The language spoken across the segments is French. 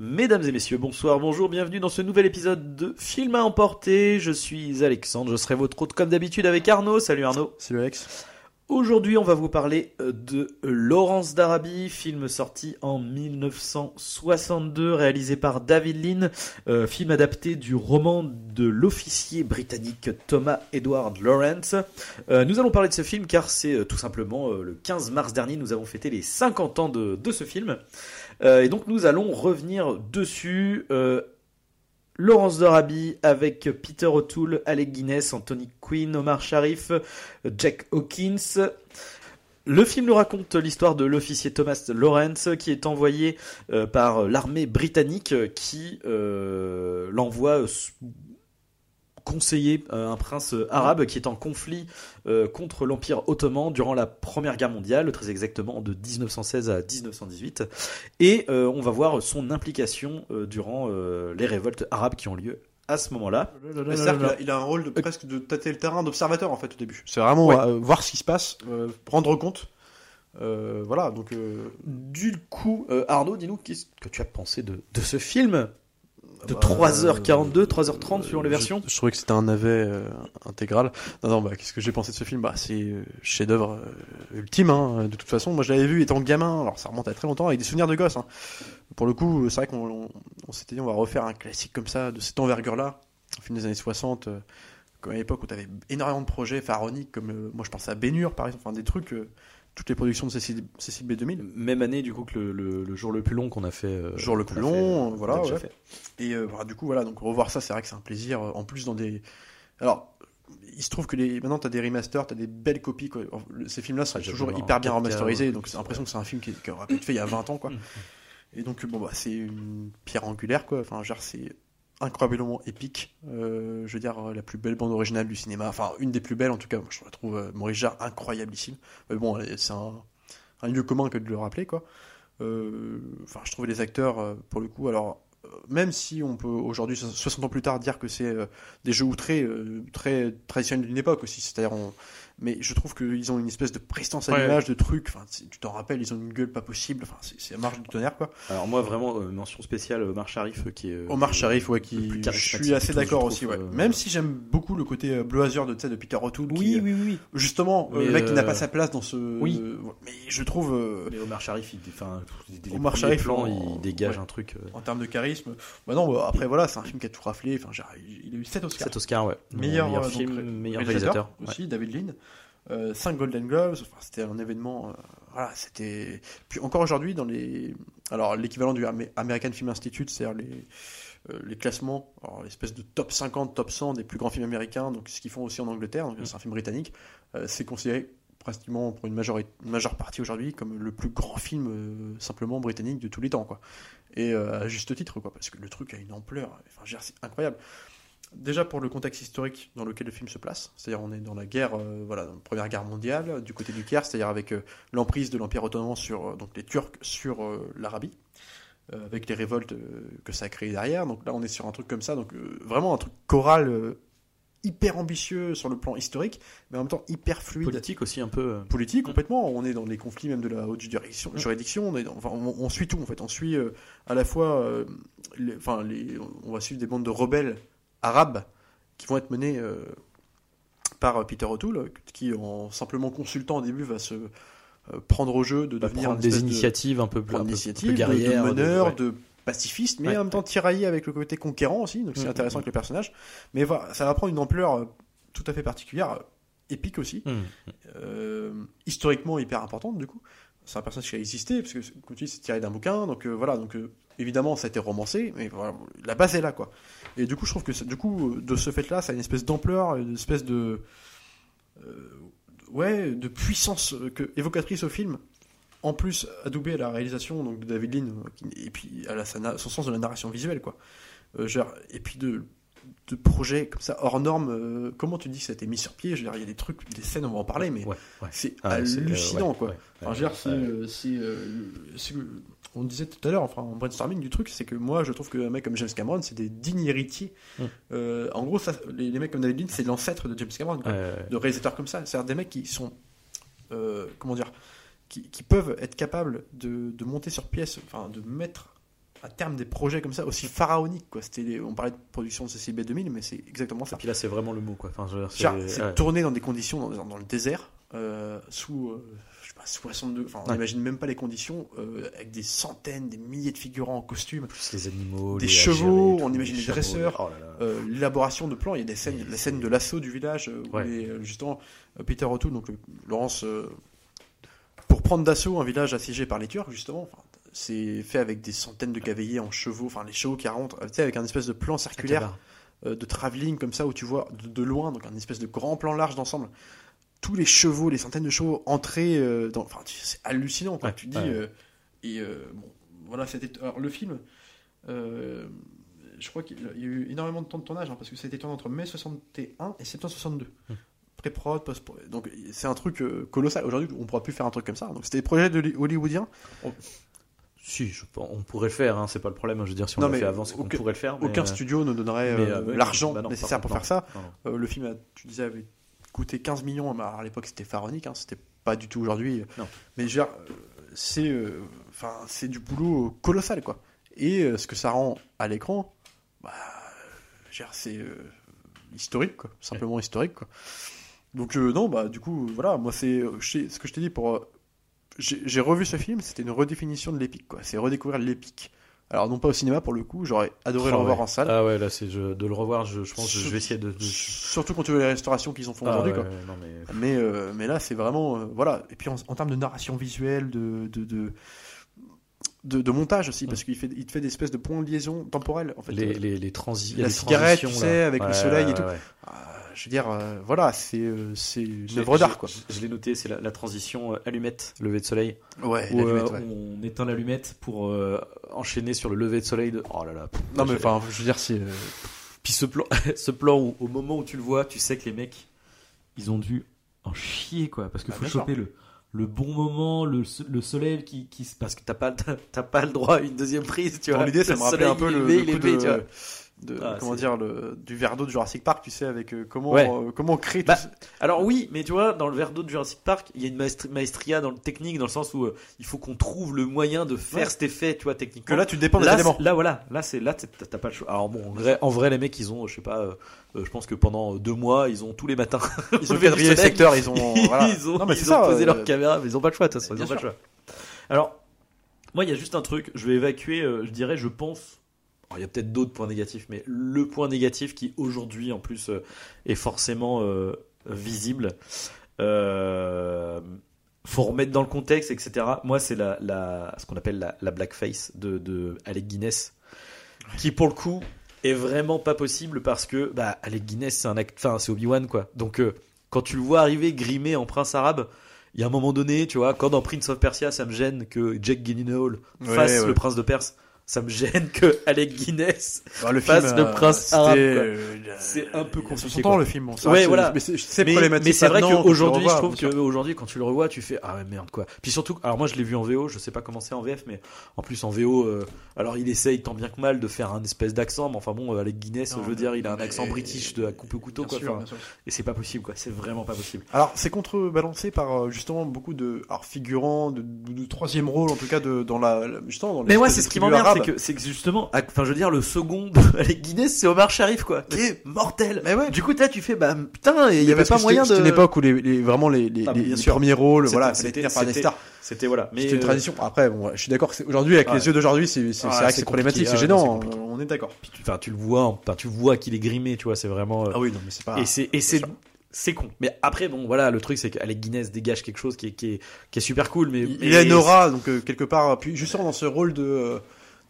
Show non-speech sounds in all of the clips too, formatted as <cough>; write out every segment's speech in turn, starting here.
Mesdames et messieurs, bonsoir, bonjour, bienvenue dans ce nouvel épisode de Film à emporter. Je suis Alexandre, je serai votre hôte comme d'habitude avec Arnaud. Salut Arnaud. Salut Alex. Aujourd'hui, on va vous parler euh, de Laurence d'Arabie, film sorti en 1962, réalisé par David Lean, euh, film adapté du roman de l'officier britannique Thomas Edward Lawrence. Euh, nous allons parler de ce film car c'est euh, tout simplement le 15 mars dernier, nous avons fêté les 50 ans de, de ce film. Euh, et donc nous allons revenir dessus. Euh, Laurence d'Arabie avec Peter O'Toole, Alec Guinness, Anthony Quinn, Omar Sharif, Jack Hawkins. Le film nous raconte l'histoire de l'officier Thomas Lawrence qui est envoyé euh, par l'armée britannique qui euh, l'envoie conseiller euh, un prince euh, arabe qui est en conflit euh, contre l'Empire ottoman durant la Première Guerre mondiale, très exactement de 1916 à 1918. Et euh, on va voir son implication euh, durant euh, les révoltes arabes qui ont lieu à ce moment-là. C'est-à-dire qu'il a, il a un rôle de, presque de tâter le terrain d'observateur en fait au début. C'est vraiment Ouais. euh, voir ce qui se passe, euh, rendre compte. Euh, voilà, donc euh, Du coup, euh, Arnaud, dis-nous qu'est-ce que tu as pensé de, de ce film? De bah, 3h42, 3h30 suivant les versions Je, trouvais que c'était un navet euh, intégral. Non, non, bah, qu'est-ce que j'ai pensé de ce film? Bah, c'est euh, chef-d'œuvre euh, ultime. Hein, de toute façon, moi, je l'avais vu étant gamin. Alors, ça remonte à très longtemps avec des souvenirs de gosse. Hein. Pour le coup, c'est vrai qu'on on, on s'était dit, on va refaire un classique comme ça, de cette envergure-là, un film des années 60. euh, comme à l'époque où tu avais énormément de projets pharaoniques, comme moi je pense à Bénur par exemple, enfin des trucs, toutes les productions de Cécile, Cécile B2000. Même année, du coup, que le, le- le jour le plus long qu'on a fait. euh, Jour le plus fait, long, euh, voilà, ouais. fait. Et euh, voilà, du coup, voilà, donc revoir ça, c'est vrai que c'est un plaisir. euh, En plus, dans des. Alors, il se trouve que les... maintenant, tu as des remasters, tu as des belles copies. Quoi. Le- Ces films-là sont toujours hyper bien 4K, remasterisés, donc c'est l'impression que c'est un film qui, qui aurait pu être fait il y a 20 ans. quoi. Et donc, bon, bah, c'est une pierre angulaire, quoi. Enfin, genre, c'est incroyablement épique. Euh, je veux dire, la plus belle bande originale du cinéma. Enfin, une des plus belles, en tout cas. Moi, je la trouve euh, Maurice Jarre incroyable ici. Mais bon, c'est un, lieu commun que de le rappeler, quoi. Euh, Enfin, je trouvais les acteurs, euh, pour le coup, alors, même si on peut aujourd'hui, so- 60 ans plus tard, dire que c'est des jeux outrés, très traditionnels d'une époque aussi, c'est-à-dire, mais je trouve qu'ils ont une espèce de prestance à Ouais. l'image, de trucs, enfin, tu t'en rappelles, ils ont une gueule pas possible, enfin, c'est la marge du tonnerre, quoi. Alors, moi, vraiment, euh, mention spéciale, Omar Sharif, euh, qui est. euh, Omar Sharif, ouais, qui, plus je suis assez d'accord aussi, trouve, ouais. euh, Même si j'aime beaucoup le côté euh, Blue Azure de, de Peter O'Toole, qui, euh, oui, oui. justement, euh, Mais, le mec qui n'a euh, pas sa place dans ce, oui. euh, mais je trouve, euh, Mais Omar Sharif, il, enfin, Omar Sharif, plans, en- il dégage ouais. un truc. euh, en termes de charisme, bah non, bah, après voilà, c'est un film qui a tout raflé, enfin, genre, il a eu 7 Oscars. Cet Oscar, ouais. Meilleur, meilleur euh, film, donc, meilleur réalisateur. aussi, David Lean. 5 Golden Globes, enfin, c'était un événement. euh, voilà, c'était. Puis encore aujourd'hui, dans les. Alors, l'équivalent du Am- American Film Institute, c'est-à-dire les, euh, les classements, l'espèce de top 50, top 100 des plus grands films américains, donc ce qu'ils font aussi en Angleterre, donc c'est un film britannique, euh, c'est considéré pratiquement pour une majeure, majeure partie aujourd'hui comme le plus grand film euh, simplement britannique de tous les temps, quoi. Et euh, à juste titre, quoi, parce que le truc a une ampleur, enfin, c'est incroyable. Déjà pour le contexte historique dans lequel le film se place, c'est-à-dire on est dans la guerre, euh, voilà, dans la première guerre mondiale, du côté du Caire, c'est-à-dire avec euh, l'emprise de l'Empire ottoman sur euh, donc les Turcs sur l'Arabie, avec les révoltes que ça a créé derrière. Donc là on est sur un truc comme ça, donc vraiment un truc choral hyper ambitieux sur le plan historique, mais en même temps hyper fluide Politique aussi, un peu. politique complètement. On est dans les conflits même de la haute juridiction. juridiction on, est dans- enfin, on, on suit tout en fait. On suit à la fois, les- enfin, les, on va suivre des bandes de rebelles arabes qui vont être menées euh, par euh, Peter O'Toole, qui en simplement consultant au début va se euh, prendre au jeu de devenir prendre des de- initiatives un peu plus, un peu de, de meneur, ouais. de pacifiste, mais Ouais, en même temps tiraillé avec le côté conquérant aussi, donc c'est Mm, intéressant mm, avec les personnages. Mais voilà, ça va prendre une ampleur euh, tout à fait particulière, euh, épique aussi, euh, historiquement hyper importante du coup. C'est un personnage qui a existé, parce que comme tu dis, c'est tiré d'un bouquin, donc euh, voilà, donc euh, évidemment ça a été romancé, mais voilà, la base est là quoi. Et du coup, je trouve que du coup, euh, de ce fait-là, ça a une espèce d'ampleur, une espèce de ouais, de puissance que, évocatrice au film en plus adoubé à la réalisation donc de David Lean et puis à la, son sens de la narration visuelle quoi. Genre, et puis de de projets comme ça hors normes. euh, comment tu dis que ça a été mis sur pied? Je veux dire, il y a des trucs, des scènes, on va en parler, mais Ouais, ouais. c'est Ah, euh, hallucinant quoi. Enfin, je veux dire, c'est, euh, c'est, que- on disait tout à l'heure, enfin, en brainstorming du truc, c'est que moi, je trouve qu'un mec comme James Cameron, c'est des dignes héritiers. Mm. Euh, en gros, ça, les, les mecs comme David Lean, c'est l'ancêtre de James Cameron, quoi. De réalisateurs comme ça. C'est-à-dire des mecs qui sont, euh, comment dire, qui, qui peuvent être capables de, de monter sur pièce, enfin, de mettre à terme des projets comme ça aussi pharaoniques, quoi. C'était, on parlait de production de CCB 2000, mais c'est exactement Et ça. puis là, c'est vraiment le mot, quoi. Enfin, c'est- ouais. tourné dans des conditions dans, dans le désert, euh, sous euh, je sais pas, 62. Enfin, on Ouais. n'imagine même pas les conditions, euh, avec des centaines, des milliers de figurants en costume, plus les animaux, Des les chevaux, et on imagine les dresseurs. oh euh, l'élaboration de plans. Il y a des scènes, la scène de l'assaut du village, euh, où Ouais. les- euh, justement euh, Peter O'Toole, donc Laurence, euh, pour prendre d'assaut un village assiégé par les Turcs, justement. enfin, c'est fait avec des centaines de cavaliers en chevaux, enfin les chevaux qui rentrent, tu sais, avec un espèce de plan circulaire euh, de travelling comme ça où tu vois de, de loin, donc un espèce de grand plan large d'ensemble, tous les chevaux, les centaines de chevaux entrer euh, dans. Enfin, c'est hallucinant. Quoi. Ouais, tu dis. ouais. euh, et euh, bon, voilà, c'était. Alors, le film, euh, je crois qu'il y a eu énormément de temps de tournage hein, parce que ça a été tourné entre mai 61 et septembre 62. Hmm. Pré-prod, post Donc, c'est un truc euh, colossal. Aujourd'hui, on ne pourra plus faire un truc comme ça. Donc, c'était des projets de hollywoodiens. Si, je- on pourrait le faire, hein, c'est pas le problème. Je veux dire, si on Non, fait avant, c'est qu'on aucun- pourrait le faire. mais, Aucun euh, studio ne donnerait euh, euh, l'argent bah nécessaire pour faire ça. non, le film, tu disais, avait coûté 15 millions. À l'époque, c'était pharaonique. Hein, c'était pas du tout aujourd'hui. Mais c'est, enfin, c'est du boulot colossal, quoi. Et ce que ça rend à l'écran, bah, c'est historique, quoi. Simplement historique, quoi. Donc non, bah du coup, voilà, moi c'est, ce que je t'ai dit pour, j'ai revu ce film, c'était une redéfinition de l'épique, quoi. C'est redécouvrir l'épique. Alors non pas au cinéma pour le coup, j'aurais adoré le Ah revoir ouais. en salle. Ah ouais, là, c'est de le revoir, je, je pense que je vais essayer de. de- Surtout quand tu vois les restaurations qu'ils en font Ah aujourd'hui, ouais, mais... Mais, euh, mais là, c'est vraiment. euh, voilà. Et puis en, en termes de narration visuelle, de, de, de, de, de montage aussi, parce qu'il fait, il te fait des espèces de points de liaison. En fait. les, Euh, les, les transi- la les cigarette, tu transitions, sais, là. avec le Ouais, soleil et tout. ouais. ah, je veux dire, euh, voilà, c'est euh, c'est une œuvre d'art, quoi. Je, je l'ai noté, c'est la, la transition euh, allumette, lever de soleil. Ouais, Où, ouais. on éteint l'allumette pour enchaîner sur le lever de soleil de. Oh là là. pff, Non, mais enfin, je veux dire, c'est. Puis ce plan, <laughs> ce plan où, au moment où tu le vois, tu sais que les mecs, ils ont dû en chier, quoi. Parce qu'il Ah, faut choper le, le bon moment, le, le soleil qui, qui. Parce que t'as pas, <laughs> t'as, pas le droit à une deuxième prise, tu vois. L'idée, ça me rappelait un peu le, le coup de, tu vois. De- Ah, comment dire, le, du verre d'eau de Jurassic Park, tu sais, avec euh, comment, Ouais. euh, comment créer Bah, tout ça. Alors oui, mais tu vois, dans le verre d'eau de Jurassic Park, il y a une maestri- maestria dans le technique, dans le sens où euh, il faut qu'on trouve le moyen de faire Ouais. cet effet, tu vois, techniquement. Que là, tu dépends des là, éléments. là, voilà, là, c'est là, t'as pas le choix. Alors bon, en vrai, en vrai, les mecs, ils ont, je sais pas, euh, euh, je pense que pendant deux mois, ils ont tous les matins, <laughs> Ils ont <laughs> quadrillé les soleil. secteurs, ils ont. <laughs> voilà. ils ont, Non, mais ils c'est ont ça, posé euh, leur caméra, mais ils ont pas le choix, de toute façon, ils ont pas le choix. Alors, moi, il y a juste un truc, je vais évacuer, euh, je dirais, je pense. Il y a peut-être d'autres points négatifs, mais le point négatif qui aujourd'hui en plus euh, est forcément euh, visible, euh, faut remettre dans le contexte, etc. Moi, c'est la, la, ce qu'on appelle la, la blackface de, de Alec Guinness, qui pour le coup est vraiment pas possible parce que bah, Alec Guinness, c'est un act... enfin, c'est Obi-Wan quoi. Donc euh, quand tu le vois arriver grimé en prince arabe, il y a un moment donné, tu vois, quand dans Prince of Persia, ça me gêne que Jack Gyllenhaal Ouais, fasse ouais. le prince de Perse. Ça me gêne que Alec Guinness Bah, le fasse le prince c'était, arabe, euh, C'est un peu compliqué, 60 quoi. ans le film. Bon, c'est Ouais, voilà. Mais c'est problématique. mais c'est vrai qu'aujourd'hui, quand tu je le trouve revois, qu'aujourd'hui, quand tu le revois, tu fais ah ouais, merde quoi. Puis surtout, alors moi je l'ai vu en VO, je sais pas comment c'est en VF, mais en plus en VO, euh, alors il essaye tant bien que mal de faire un espèce d'accent, mais enfin bon, euh, avec Guinness, Non, je veux dire, il a un accent british de la coupe au couteau quoi. sûr, Enfin, et c'est pas possible quoi, c'est vraiment pas possible. Alors, c'est contrebalancé par euh, justement beaucoup de alors, figurants, de, de, de troisième rôle en tout cas de, dans la, justement dans Mais l'espèce c'est ce qui m'emmerde, c'est que, c'est que justement, enfin, je veux dire, le second de <laughs> avec Guinness, c'est Omar Sharif, quoi. Qui est mortel. Mais ouais. Du coup, là, tu fais, bah, putain, il y avait pas moyen de. C'était une époque où les, les- vraiment les, les, Ah, les- premiers rôles, C'était- voilà, c'était- des c'était- stars. C'était voilà. Mais C'était une euh, tradition. Après, bon, je suis d'accord. Aujourd'hui, avec Ouais. les yeux d'aujourd'hui, c'est c'est- Ah, c'est vrai que c'est c'est problématique, c'est gênant. On est d'accord. enfin, tu le vois, enfin, tu vois qu'il est grimé, tu vois, c'est vraiment. euh, Ah oui, non, mais c'est pas. et c'est et c'est c'est con. Mais après, bon, voilà, le truc, c'est qu'Alec Guinness dégage quelque chose qui est qui est, qui est super cool, mais Il, mais- il a une aura, donc euh, quelque part. Puis justement dans ce rôle de euh,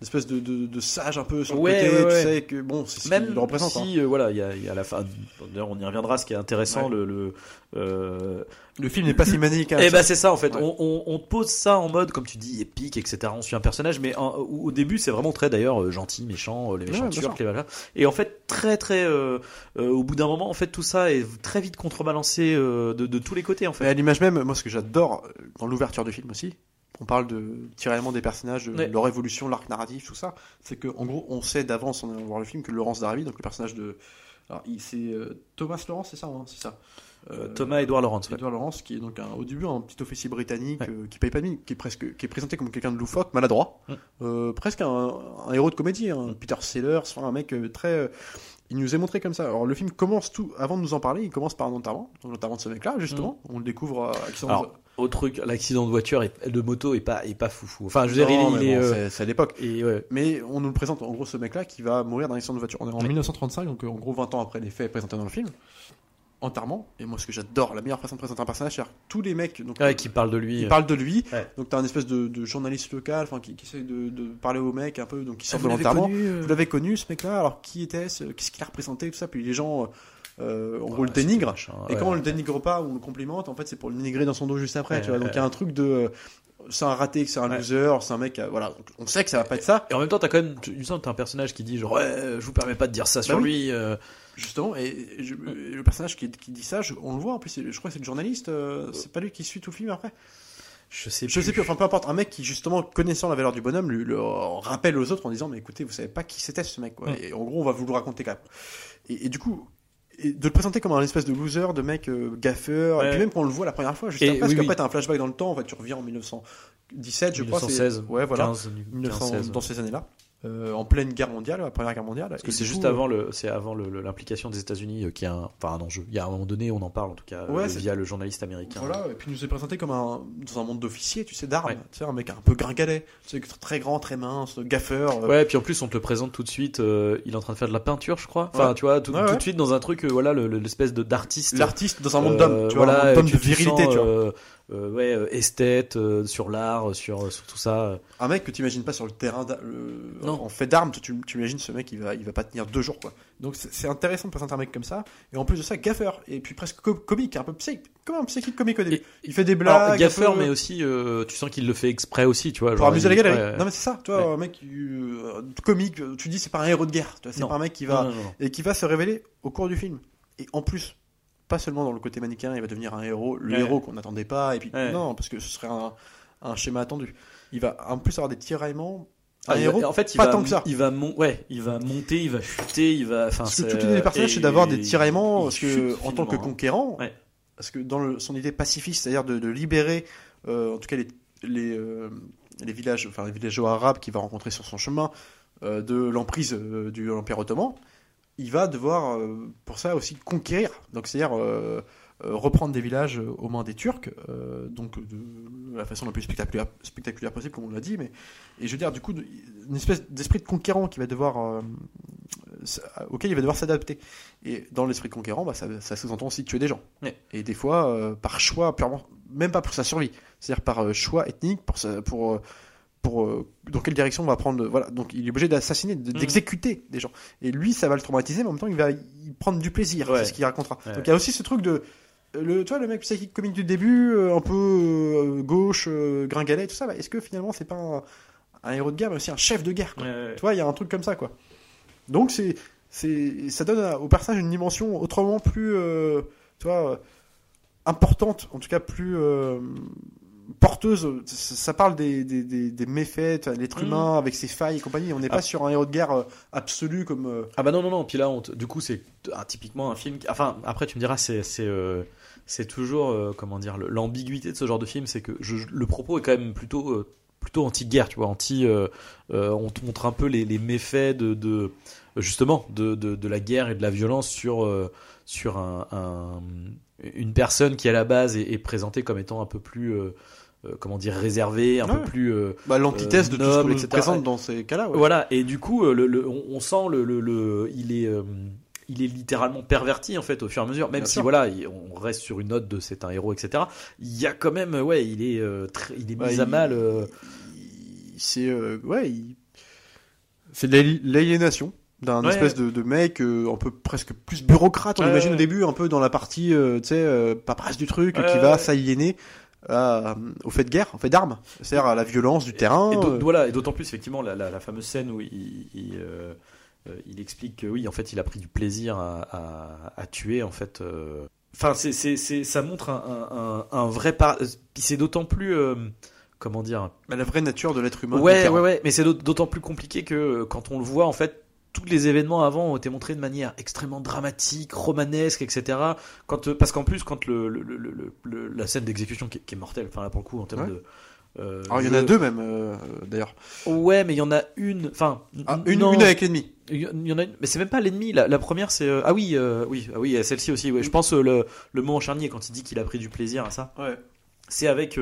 espèce de, de, de sage un peu sur le Ouais, côté, ouais, ouais. tu sais que bon, c'est ce Même qu'il représente. hein. si, euh, voilà, il y a, il y a la fin. D'ailleurs, on y reviendra. Ce qui est intéressant, Ouais. le, le euh, Le film n'est pas si manichéen. Eh ben c'est ça en fait. Ouais. On, on, pose ça en mode comme tu dis épique etc. On suit un personnage, mais en- au, au début c'est vraiment très d'ailleurs euh, gentil, méchant, les méchants turcs, les machins. Et en fait très très euh, euh, au bout d'un moment en fait tout ça est très vite contrebalancé euh, de, de tous les côtés en Mais fait. à l'image même, moi ce que j'adore dans l'ouverture du film aussi, on parle de tiraillement des personnages, de Ouais. leur évolution, l'arc narratif, tout ça. C'est que en gros, on sait d'avance en allant voir le film que Laurence Darabi, donc le personnage de, alors c'est euh, Thomas Laurence, c'est ça, hein, c'est ça. Euh, Thomas Edouard Laurence. ouais. Edward Lawrence, qui est donc un- au début un petit officier britannique Ouais. euh, qui paye pas de mine, qui est presque, qui est présenté comme quelqu'un de loufoque, maladroit, Mm. Euh, presque un, un héros de comédie, hein, Peter Sellers, enfin, un mec euh, très, euh, il nous est montré comme ça. Alors le film commence tout, avant de nous en parler, il commence par un enterrement, l'enterrement de ce mec-là justement, on le découvre euh, Mm. Alors, Au truc, l'accident de voiture et de moto est pas est pas foufou. Enfin je veux dire Non, il, bon, euh, c'est- à l'époque. et ouais. Mais on nous le présente en gros ce mec-là qui va mourir d'un accident de voiture. On est en Ouais. 1935, donc euh, en gros 20 ans après les faits présentés dans le film. Enterrement. Et moi, ce que j'adore, la meilleure façon de présenter un personnage, c'est tous les mecs donc, Ouais, qui parle de lui. Ils euh. parlent de lui. Ouais. Donc t'as un espèce de, de journaliste local, enfin qui, qui essaie de, de parler au mec un peu, donc qui sort Ah, de vous l'avez l'enterrement. connu, euh Vous l'avez connu ce mec-là Alors qui était-ce? Qu'est-ce qu'il a représenté? Tout ça. Puis les gens, euh, en gros, le dénigrent. machin, Et ouais. quand on le dénigre pas ou on le complimente, en fait, c'est pour le dénigrer dans son dos juste après. Tu vois. Donc il y a un truc de, euh, c'est un raté, que c'est un Ouais. loser, c'est un mec, euh, voilà. On sait que ça va pas être ça. Et en même temps, t'as quand même, tu sens t'as un personnage qui dit genre, ouais, je vous permets pas de dire ça sur Bah oui. lui. euh. Justement, et, et je- et le personnage qui, qui dit ça, je- on le voit en plus, je crois que c'est le journaliste, euh, c'est pas lui qui suit tout le film après Je sais Je sais plus, enfin peu importe, un mec qui justement connaissant la valeur du bonhomme lui le rappelle aux autres en disant mais écoutez vous savez pas qui c'était ce mec quoi. Ouais. Et en gros on va vous le raconter quand même. Et, et du coup et de le présenter comme un espèce de loser, de mec euh, gaffeur, et puis même quand on le voit la première fois, juste Et après, parce oui, qu'après oui. t'as un flashback dans le temps, en fait tu reviens en 1917 je crois. c'est- 1916, Ouais voilà. 15, 1900, 15, dans ces années-là. Euh, en pleine guerre mondiale, la première guerre mondiale. Parce que c'est juste avant le, c'est avant l'implication des États-Unis euh, qui a un, enfin un enjeu. Il y a un moment donné, on en parle en tout cas Ouais, euh, via le journaliste américain. Voilà, et puis il nous est présenté comme un dans un monde d'officiers, tu sais, d'armes, Ouais. tu sais, un mec un peu gringalet, tu sais, très grand, très mince, gaffeur. euh, Ouais, puis en plus on te le présente tout de suite. euh, il est en train de faire de la peinture, je crois. Enfin, Ouais. tu vois, tout, de suite dans un truc, euh, voilà, le- le- l'espèce de d'artiste. L'artiste dans un monde Euh, d'hommes, tu vois, voilà, un monde de virilité, sens, tu vois. Euh, ouais, euh, esthète euh, sur l'art, sur, sur tout ça. Un mec que tu imagines pas sur le terrain d'a- le- Non. en fait d'armes, tu, tu imagines ce mec il va il va pas tenir deux jours quoi. Donc c'est intéressant de présenter un mec comme ça et en plus de ça gaffeur et puis presque co- comique, un peu psy, comme un psychique comique au début? Il fait des blagues, gaffeur, peu- mais aussi, euh, tu sens qu'il le fait exprès aussi, tu vois. pour amuser la galerie. ouais, Non mais c'est ça, tu vois, Ouais. un mec euh, comique, tu dis c'est pas un héros de guerre, c'est pas un mec qui va non, non, non. et qui va se révéler au cours du film. Et en plus, pas seulement dans le côté manichéen, il va devenir un héros, le Ouais. héros qu'on n'attendait pas, et puis Ouais. non, parce que ce serait un, un schéma attendu. Il va en plus avoir des tiraillements. Un Ah, héros, va- en fait, il pas va, tant que ça. Il va, ouais, il va monter, il va chuter, il va. Parce que c'est- toute l'idée du personnage, et- c'est d'avoir des il- tiraillements, parce que en tant que hein. conquérant, Ouais. parce que dans le- son idée pacifiste, c'est-à-dire de, de libérer, euh, en tout cas les, les, euh, les villages, enfin les villageois arabes qu'il va rencontrer sur son chemin, euh, de l'emprise du l'Empire ottoman, il va devoir euh, pour ça aussi conquérir. Donc c'est-à-dire euh, euh, reprendre des villages aux mains des Turcs, donc de la façon la plus spectaculaire, spectaculaire possible, comme on l'a dit. Mais et je veux dire du coup une espèce d'esprit de conquérant qui va devoir auquel il va devoir s'adapter. Et dans l'esprit de conquérant, bah, ça, ça sous-entend aussi tuer des gens. Ouais. Et des fois, euh, par choix, purement, même pas pour sa survie, c'est-à-dire par euh, choix ethnique, pour, sa- pour, euh, pour euh, dans quelle direction on va prendre. Voilà, donc il est obligé d'assassiner, de- Mhm. d'exécuter des gens. Et lui, ça va le traumatiser, mais en même temps, il va y prendre du plaisir. Ouais. C'est ce qu'il racontera. Ouais. Donc il y a aussi ce truc de le, tu vois, le mec psychique comique du début, euh, un peu euh, gauche, euh, gringalet, tout ça. bah, Est-ce que finalement, c'est pas un, un héros de guerre, mais aussi un chef de guerre. Ouais. Tu vois, il y a un truc comme ça, quoi. Donc, c'est, c'est, ça donne à- au personnage une dimension autrement plus, euh, tu vois, euh, importante, en tout cas plus euh, porteuse. Ça, parle des, des, des, des méfaits, l'être Mhm. humain avec ses failles et compagnie. On n'est Ah. pas sur un héros de guerre euh, absolu comme. euh, Ah bah non non non. Puis là, on du coup, c'est ah, typiquement un film. qui- Enfin, après, tu me diras, c'est c'est euh, c'est toujours euh, comment dire l'ambiguïté de ce genre de film, c'est que je, le propos est quand même plutôt euh, plutôt anti-guerre, tu vois, anti. on te montre un peu les, les méfaits de, de justement de, de, de la guerre et de la violence sur sur un, un- une personne qui à la base est, est présentée comme étant un peu plus euh, comment dire réservée, un Ouais. peu plus euh, bah, l'antithèse Euh, de tout noble, ce qu'on présente dans ces cas-là. ouais. voilà, et du coup, euh, le, le- on, on sent le, le, le- il est, euh, il est littéralement perverti en fait au fur et à mesure. Même Bien si sûr. voilà, il- on reste sur une note de c'est un héros, etc. Il y a quand même, ouais, il est, euh, très- il est mis Ouais, à il- mal. euh, C'est, euh, ouais, il- C'est l'aliénation d'un Ouais, espèce de, de mec euh, un peu presque plus bureaucrate, on imagine au début, un peu dans la partie, euh, tu sais, euh, paperasse du truc, qui va s'aliéner à- au fait de guerre, au fait d'armes, c'est-à-dire à la violence du terrain. Et euh, voilà, et d'autant plus effectivement la, la- la fameuse scène où il, il, euh, euh, il explique que oui, en fait, il a pris du plaisir à, à- à tuer en fait. euh. Enfin, c'est, c'est, ça montre un, un, vrai par. C'est d'autant plus euh, comment dire? la vraie nature de l'être humain. Ouais, ouais, ouais. Mais c'est d'aut- d'autant plus compliqué que euh, quand on le voit en fait. Tous les événements avant ont été montrés de manière extrêmement dramatique, romanesque, etc. Quand, euh, parce qu'en plus, quand le, le- le- le- le- la scène d'exécution qui, est- qui est mortelle, enfin là pour le coup en termes Ouais. de. euh, Alors il y en a deux même, euh, d'ailleurs. Ouais, mais il y en a une. Enfin, Ah, une, non. une avec l'ennemi. Il y en a une, mais c'est même pas l'ennemi. La, la première, c'est euh, ah oui, oui, ah oui, celle-ci aussi. Ouais. Je pense le le moment charnier quand il dit qu'il a pris du plaisir à ça. Ouais. C'est avec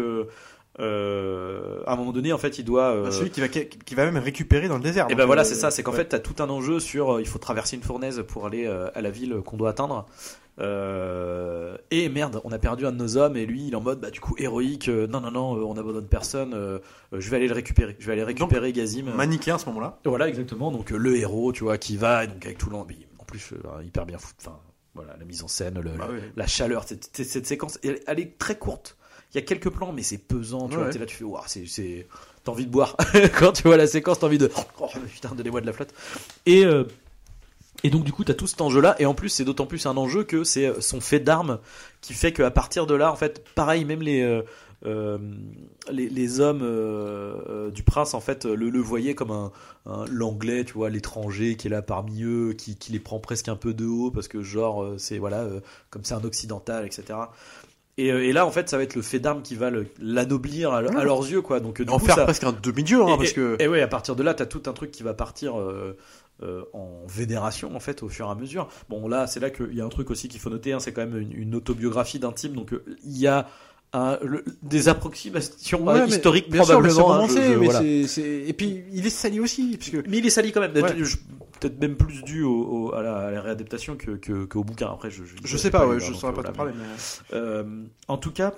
euh, euh, à un moment donné, en fait, il doit. euh, Bah, celui qui va, qui va même récupérer dans le désert. et donc, ben voilà, euh, c'est ça. C'est qu'en ouais. fait, t'as tout un enjeu sur euh, il faut traverser une fournaise pour aller euh, à la ville qu'on doit atteindre. Euh, et merde, on a perdu un de nos hommes et lui, il est en mode bah du coup héroïque. euh, non non non, euh, on abandonne personne. euh, euh, je vais aller le récupérer. Je vais aller récupérer Gazim. manichéen à ce moment-là. Voilà, exactement. Donc euh, le héros, tu vois, qui va, et donc avec tout l'ambi. En plus, euh, hyper bien foutu. Enfin, voilà, la mise en scène, le- Bah la, oui. la chaleur, cette, cette- cette séquence, elle, elle est très courte. Il y a quelques plans, mais c'est pesant. Tu Ouais. vois, t'es là, tu fais, waouh, c'est, c'est, t'as envie de boire. <laughs> Quand tu vois la séquence, t'as envie de, oh, putain, donnez-moi de la flotte. Et euh, et donc du coup, t'as tout cet enjeu-là. Et en plus, c'est d'autant plus un enjeu que c'est euh, son fait d'armes qui fait qu'à partir de là, en fait, pareil, même les euh, les, les hommes euh, du prince en fait le, le voyaient comme un, un- l'anglais tu vois l'étranger qui est là parmi eux qui, qui les prend presque un peu de haut parce que genre c'est voilà euh, comme c'est un occidental etc et, euh, et là en fait ça va être le fait d'armes qui va l'anoblir à, à leurs yeux quoi donc euh, du En coup, faire ça- presque un demi-dieu, hein, parce que. et- et ouais, à partir de là, t'as tout un truc qui va partir euh, euh, en vénération en fait au fur et à mesure. Bon là, c'est là qu'il y a un truc aussi qu'il faut noter, hein, c'est quand même une, une autobiographie d'intime, donc euh, il y a le- des approximations Ouais, euh, historiques bien sûr, mais probablement. hein, je- je- mais voilà. Et puis, il est sali aussi, parce que. Mais il est sali quand même, Ouais. Peut-être même plus dû au, au- à, la, à la réadaptation que, que, qu'au bouquin. Après, je, je, sais pas, ouais, hein, je donc, saurais euh, pas te voilà, parler, mais. euh, en tout cas,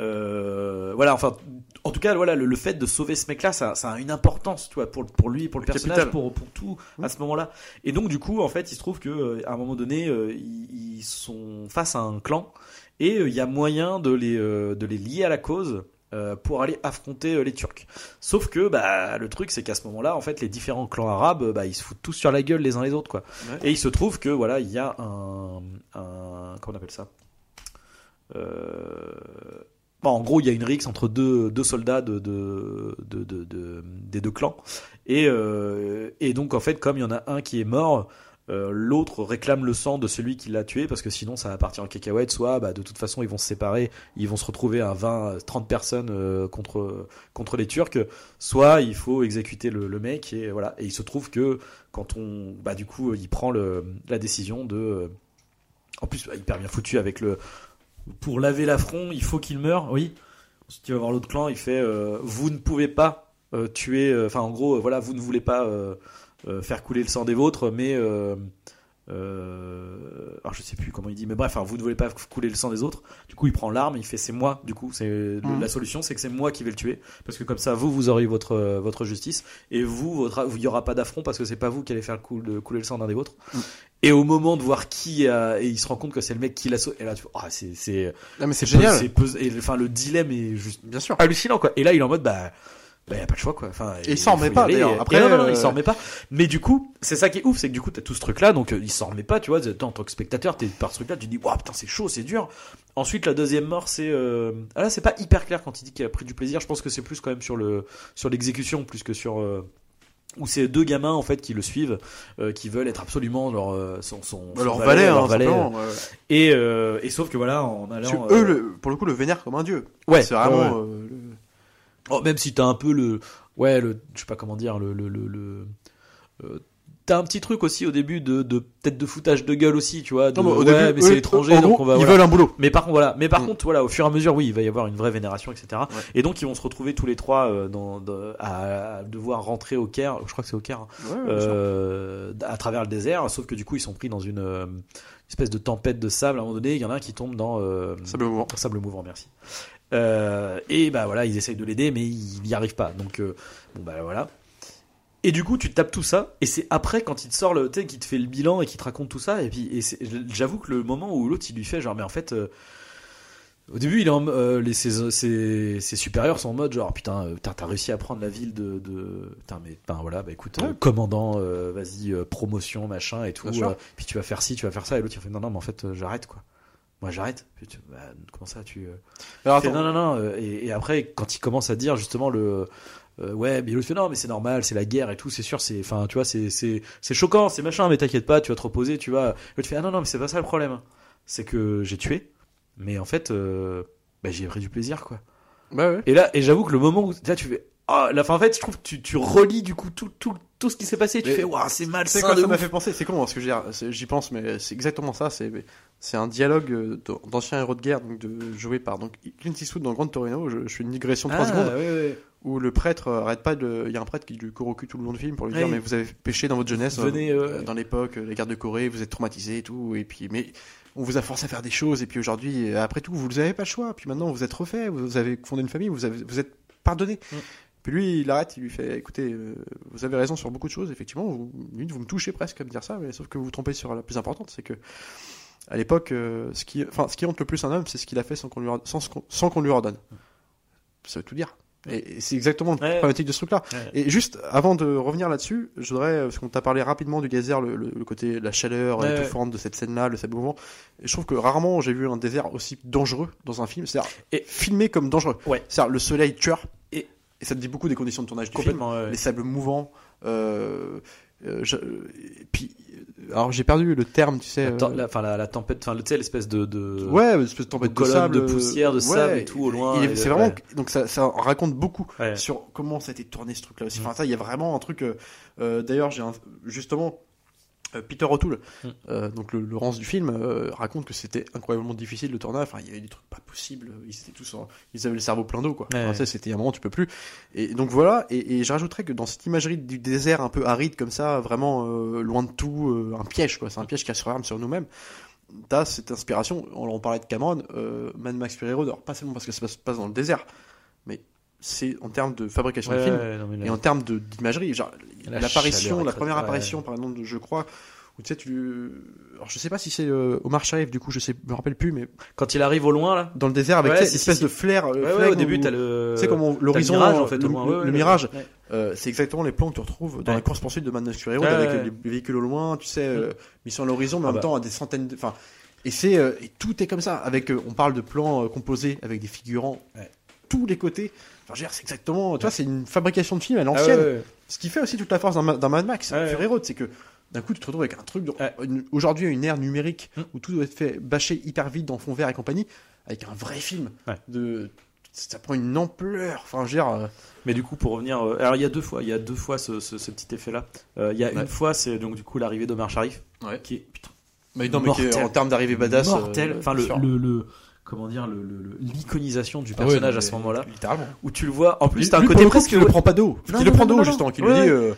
euh, voilà, enfin, en tout cas, voilà, le, le fait de sauver ce mec-là, ça, ça a une importance, tu vois, pour, pour lui, pour le personnage, pour, pour tout à ce moment-là. Et donc, du coup, en fait, il se trouve que à un moment donné, ils, ils sont face à un clan et euh, il y a moyen de les, euh, de les lier à la cause. euh, pour aller affronter les Turcs. Sauf que bah le truc c'est qu'à ce moment-là en fait les différents clans arabes bah ils se foutent tous sur la gueule les uns les autres quoi. Ouais. Et il se trouve que voilà il y a un, un comment on appelle ça? Euh, bon, en gros, il y a une rixe entre deux, deux soldats de, de, de, de- de- des deux clans. Et, euh, et donc, en fait, comme il y en a un qui est mort, euh, l'autre réclame le sang de celui qui l'a tué parce que sinon ça va partir en cacahuète. Soit, bah, de toute façon, ils vont se séparer, ils vont se retrouver à 20, 30 personnes euh, contre, contre les Turcs. Soit il faut exécuter le, mec et voilà. Et il se trouve que quand on, bah, du coup, il prend le, la décision de. euh, En plus, bah, hyper bien foutu avec le. Pour laver l'affront, il faut qu'il meure. Oui. Ensuite, tu vas voir l'autre clan, il fait Vous ne pouvez pas tuer. Enfin, en gros, voilà, vous ne voulez pas faire couler le sang des vôtres, mais. Euh, euh, alors je sais plus comment il dit, mais bref, enfin, vous ne voulez pas couler le sang des autres. Du coup, il prend l'arme, il fait c'est moi. Du coup, c'est Mhm. la solution, c'est que c'est moi qui vais le tuer, parce que comme ça, vous, vous aurez votre euh, votre justice, et vous, votre, il y aura pas d'affront parce que c'est pas vous qui allez faire couler le sang d'un des vôtres. Mhm. Et au moment de voir qui a, et il se rend compte que c'est le mec qui l'a sauvé. Et là, tu vois, ah, c'est c'est mais c'est génial. et, enfin, le dilemme est juste Bien sûr. hallucinant quoi. Et là, il est en mode bah bah y a pas le choix quoi. Enfin, Et il s'en remet pas, Après, non, non, non, euh, il s'en remet pas. Mais du coup, c'est ça qui est ouf, c'est que du coup, t'as tout ce truc là, donc euh, il s'en remet pas, tu vois. En tant que spectateur, t'es par ce truc là, tu te dis waouh putain c'est chaud, c'est dur. Ensuite, la deuxième mort, c'est euh... ah là c'est pas hyper clair quand il dit qu'il a pris du plaisir. Je pense que c'est plus quand même sur le sur l'exécution plus que sur euh, où c'est deux gamins en fait qui le suivent, euh, qui veulent être absolument leur euh, son, son, son Leur valet, leur hein, valet, ouais, ouais. et, euh, et sauf que voilà, en allant. Euh, eux, le- pour le coup, le vénèrent comme un dieu. Ouais, C'est vraiment. ouais, euh, Oh, même si t'as un peu le. Ouais, le. Je sais pas comment dire, le. le, le, le- euh, T'as un petit truc aussi au début de, de peut-être de foutage de gueule aussi, tu vois. De, Non, mais au ouais, début, mais c'est en donc gros, on va. Ils voilà. veulent un boulot. Mais par contre, voilà. Mais par Mm. contre, voilà, au fur et à mesure, oui, il va y avoir une vraie vénération, etc. Ouais. Et donc, ils vont se retrouver tous les trois euh, dans, à, à devoir rentrer au Caire. Je crois que c'est au Caire. hein, Ouais, euh, à travers le désert. Sauf que du coup, ils sont pris dans une euh, espèce de tempête de sable. À un moment donné, il y en a un qui tombe dans. Sable mouvant. Sable mouvant, merci. Euh, et bah voilà, ils essayent de l'aider, mais ils n'y arrivent pas. Donc, euh, bon bah voilà. Et du coup, tu te tapes tout ça, et c'est après quand il te sort le, tu qui te fait le bilan et qui te raconte tout ça, et puis, et j'avoue que le moment où l'autre il lui fait genre, mais en fait, euh, au début, il est en, les, ses, ses, ses supérieurs sont en mode genre, putain, t'as réussi à prendre la ville de, de, putain, mais, ben voilà, bah écoute, Ouais. commandant, vas-y, promotion, machin et tout, puis tu vas faire ci, tu vas faire ça, et l'autre il fait, non, non, mais en fait, j'arrête quoi. Moi j'arrête. Tu- bah, comment ça tu. euh, Alors, il non, non, non. euh, Et, et après, quand il commence à dire justement le. euh, ouais, mais l'autre fait non, mais c'est normal, c'est la guerre et tout, c'est sûr, c'est. Enfin, tu vois, c'est, c'est, c'est choquant, c'est machin, mais t'inquiète pas, tu vas te reposer, tu vas. L'autre fait ah non, non, mais c'est pas ça le problème. C'est que j'ai tué, mais en fait, euh, bah, j'ai pris du plaisir, quoi. Ouais, ouais. Et là, et j'avoue que le moment où là, tu fais. Oh, fin, en fait, je trouve que tu, tu relis du coup tout, tout, tout ce qui s'est passé, tu Mais fais, waouh, c'est mal, C'est c'est quoi ça m'a fait penser C'est con, parce que dire, c'est- j'y pense, mais c'est exactement ça. C'est c'est un dialogue euh, d'anciens héros de guerre, donc de joué par donc Clint Eastwood dans Grand Torino. Je, je fais une digression de 3 secondes Ah, ouais, ouais. où le prêtre arrête pas de. Il y a un prêtre qui lui court au cul tout le long du film pour lui dire mais vous avez péché dans votre jeunesse, Venez, euh, euh, dans l'époque, euh, la guerre de Corée, vous êtes traumatisé et tout, et puis mais on vous a forcé à faire des choses, et puis aujourd'hui, après tout, vous n'avez pas le choix. Puis maintenant, vous êtes refait, vous avez fondé une famille, vous avez, vous êtes pardonné. Mm. Puis lui, il arrête, il lui fait écoutez, euh, vous avez raison sur beaucoup de choses, effectivement, vous, limite, vous me touchez presque à me dire ça, mais sauf que vous vous trompez sur la plus importante, c'est que à l'époque, euh, ce qui, enfin, ce qui honte le plus un homme, c'est ce qu'il a fait sans qu'on lui, or- sans, sans qu'on lui ordonne. Ça veut tout dire. Et, et c'est exactement la Ouais. problématique de ce truc-là. Ouais. Et juste avant de revenir là-dessus, je voudrais, euh, parce qu'on t'a parlé rapidement du désert, le, le- le côté, la chaleur Ouais, étouffante de cette scène-là, le sable mouvant. Et je trouve que rarement j'ai vu un désert aussi dangereux dans un film. C'est-à-dire, Et- filmé comme dangereux. C'est-à-dire, le soleil tueur. Et- ça te dit beaucoup des conditions de tournage du film ouais. les sables mouvants. Euh, euh, je- et puis, euh, alors j'ai perdu le terme, tu sais. La, euh, la- enfin, la, la tempête, enfin, tu sais, l'espèce de, de. Ouais, une espèce de tempête de, colonne sable, de poussière, de sable et tout au loin, C'est vraiment ouais. donc ça, ça raconte beaucoup sur comment ça a été tourné ce truc-là aussi. Mm. Enfin ça, il y a vraiment un truc. euh, D'ailleurs, j'ai justement. Euh, Peter O'Toole, Mm. euh, donc le Laurence du film, euh, raconte que c'était incroyablement difficile le tournage. Enfin, il y avait des trucs pas possibles. Ils étaient tous, en- ils avaient le cerveau plein d'eau, quoi. Ouais. Enfin, c'était un moment tu peux plus. Et donc voilà. Et, et je rajouterais que dans cette imagerie du désert un peu aride comme ça, vraiment euh, loin de tout, un piège, quoi. C'est un piège qui se referme sur nous-mêmes. T'as cette inspiration. On, parlait de Cameron, Mad Max Fury Road. Alors pas seulement parce que ça se passe dans le désert, mais c'est en termes de fabrication de Ouais, film. ouais, non, mais là- Et en termes de- d'imagerie, La l'apparition, la première apparition, ouais. par exemple, je crois, où tu sais, tu. Alors je sais pas si c'est euh, Omar Sharif, du coup, je sais, me rappelle plus, mais Quand il arrive au loin, là. dans le désert avec cette espèce de flair. euh, au début, t'as le. Tu sais comment t'as le l'horizon, mirage, en fait, le, mirage, euh, c'est exactement les plans que tu retrouves dans la course poursuite de Mad Max Fury avec euh, les véhicules au loin, tu sais, euh, mission à l'horizon, mais en Ah même bah. temps à des centaines de, enfin, et c'est euh, tout est comme ça. Avec, euh, on parle de plans euh, composés avec des figurants, tous les côtés. Enfin, c'est exactement, tu vois, c'est une fabrication de film à Ah, l'ancienne. ouais, ouais. Ce qui fait aussi toute la force d'un Ma- d'un Mad Max, Ouais, Fury Road, c'est que d'un coup tu te retrouves avec un truc. Aujourd'hui, une ère numérique Mm. où tout doit être fait bâcher hyper vite dans fond vert et compagnie, avec un vrai film. De, ça prend une ampleur. Enfin, je veux dire, euh, Mais du coup, pour revenir, euh, alors il y a deux fois, il y a deux fois ce, ce- ce petit effet-là. Euh, Il y a Ouais. une fois, c'est donc du coup l'arrivée d'Omar Sharif, Ouais. qui est putain, mais non, mais qui est- Mortel. en termes d'arrivée badass, mortel. Enfin, le, sûr. le, le- comment dire, le- le- le- l'iconisation du Ah personnage à ce moment-là, littéralement. où tu le vois. En plus, t'as un côté presque. qui le prend pas d'eau, Non, qui le non, prend non, d'eau non, justement, qui ouais, lui dit ouais. euh,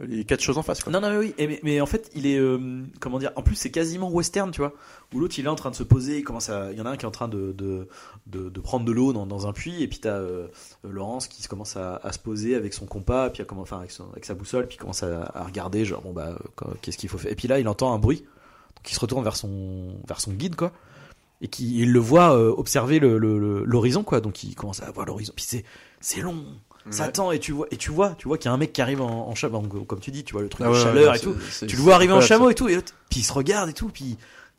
les quatre choses en face. Quoi. Non, non, mais oui. Et mais, mais en fait, il est euh, comment dire. En plus, c'est quasiment western, tu vois. Où l'autre, il est en train de se poser. Il commence à. Il y en a un qui est en train de de, de, de prendre de l'eau dans, dans un puits. Et puis t'as euh, Laurence qui se commence à, à se poser avec son compas, puis à comment, enfin avec, son- avec sa boussole, puis il commence à, à regarder, genre bon bah euh, qu'est-ce qu'il faut faire. Et puis là, il entend un bruit. Donc il se retourne vers son vers son guide, quoi. Et qui il le voit euh, observer le- le- le- l'horizon, quoi. Donc il commence à voir l'horizon. Puis c'est c'est long. Ça Ouais. tend et tu vois et tu vois tu vois qu'il y a un mec qui arrive en, en chameau comme tu dis tu vois le truc Ah de ouais, chaleur ouais, et tout tu le vois arriver en chameau et tout, et puis ils se regardent et tout, puis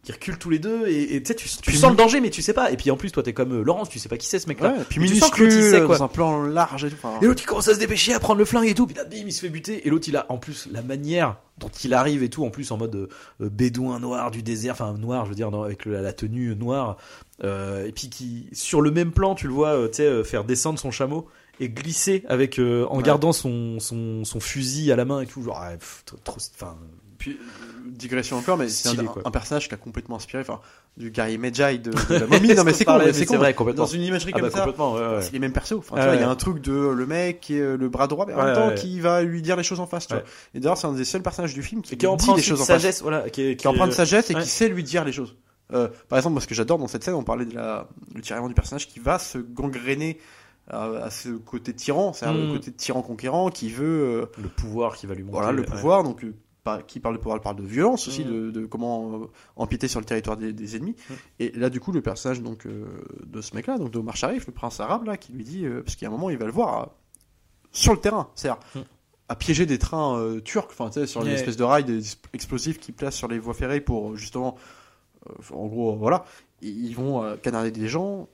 ils reculent tous les deux, et et tu sais, tu, sens le danger, mais tu sais pas. Et puis en plus, toi, t'es comme euh, Laurence, tu sais pas qui c'est ce ça. mec-là. Ouais, puis Mais tu sens que l'autre, il minuscule, sait, quoi. dans un plan large et tout. enfin, Et l'autre, il commence à se dépêcher, à prendre le flingue et tout, puis là, bim, il se fait buter. Et l'autre, il a en plus la manière dont il arrive et tout, en plus en mode euh, euh, bédouin noir du désert, enfin noir, je veux dire, non, avec le- la tenue noire. Euh, et puis qui, sur le même plan, tu le vois, euh, tu sais, euh, faire descendre son chameau et glisser avec, euh, en Ouais. gardant son, son, son fusil à la main et tout, genre, ouais, pff, trop, enfin, Puis, digression encore, mais c'est un, personnage qui a complètement inspiré enfin, du guerrier Medjay de, de la momie. <laughs> non, mais c'est con, c'est vrai, complètement. Dans une imagerie Ah comme bah, ça, complètement, ouais, ouais. c'est les mêmes persos. Enfin, tu Ouais, vois, il y a un truc de le mec qui est euh, le bras droit, mais en même temps qui va lui dire les choses en face. Tu Ouais. vois. Et d'ailleurs, c'est un des seuls personnages du film qui, Et qui lui dit de choses en face. sagesse, voilà, qui est, Qui est de sagesse et qui sait lui dire les choses. Euh, par exemple, moi, ce que j'adore dans cette scène, on parlait de la, le tiraillement du personnage qui va se gangréner à, à ce côté tyran, c'est-à-dire Mm. le côté tyran conquérant qui veut euh, Le pouvoir qui va lui monter. voilà le ouais. pouvoir, donc qui parle de pouvoir parle de violence aussi, Mm. de, de comment euh, empiéter sur le territoire des, des ennemis. Mm. Et là du coup le personnage donc euh, de ce mec-là, donc d'Omar Sharif, le prince arabe là, qui lui dit euh, parce qu'il y a un moment il va le voir sur le terrain, c'est-à-dire Mm. à piéger des trains euh, turcs, enfin tu sais sur une espèce de rail des explosifs qui placent sur les voies ferrées pour justement, en gros voilà, ils vont canarder des gens,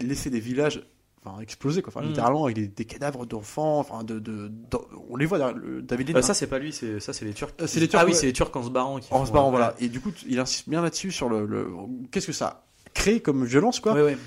laisser des villages. Enfin, exploser quoi, enfin, Mm. littéralement avec des, des cadavres d'enfants, enfin de, de, on les voit derrière le David Euh, hein. ça c'est pas lui, c'est ça c'est les Turcs. Euh, c'est les Turcs, Ah oui, c'est les Turcs en se barrant. Qui en font, se barrant, voilà. Et du coup, il insiste bien là-dessus sur le, le- qu'est-ce que ça crée comme violence, quoi. Ouais, ouais.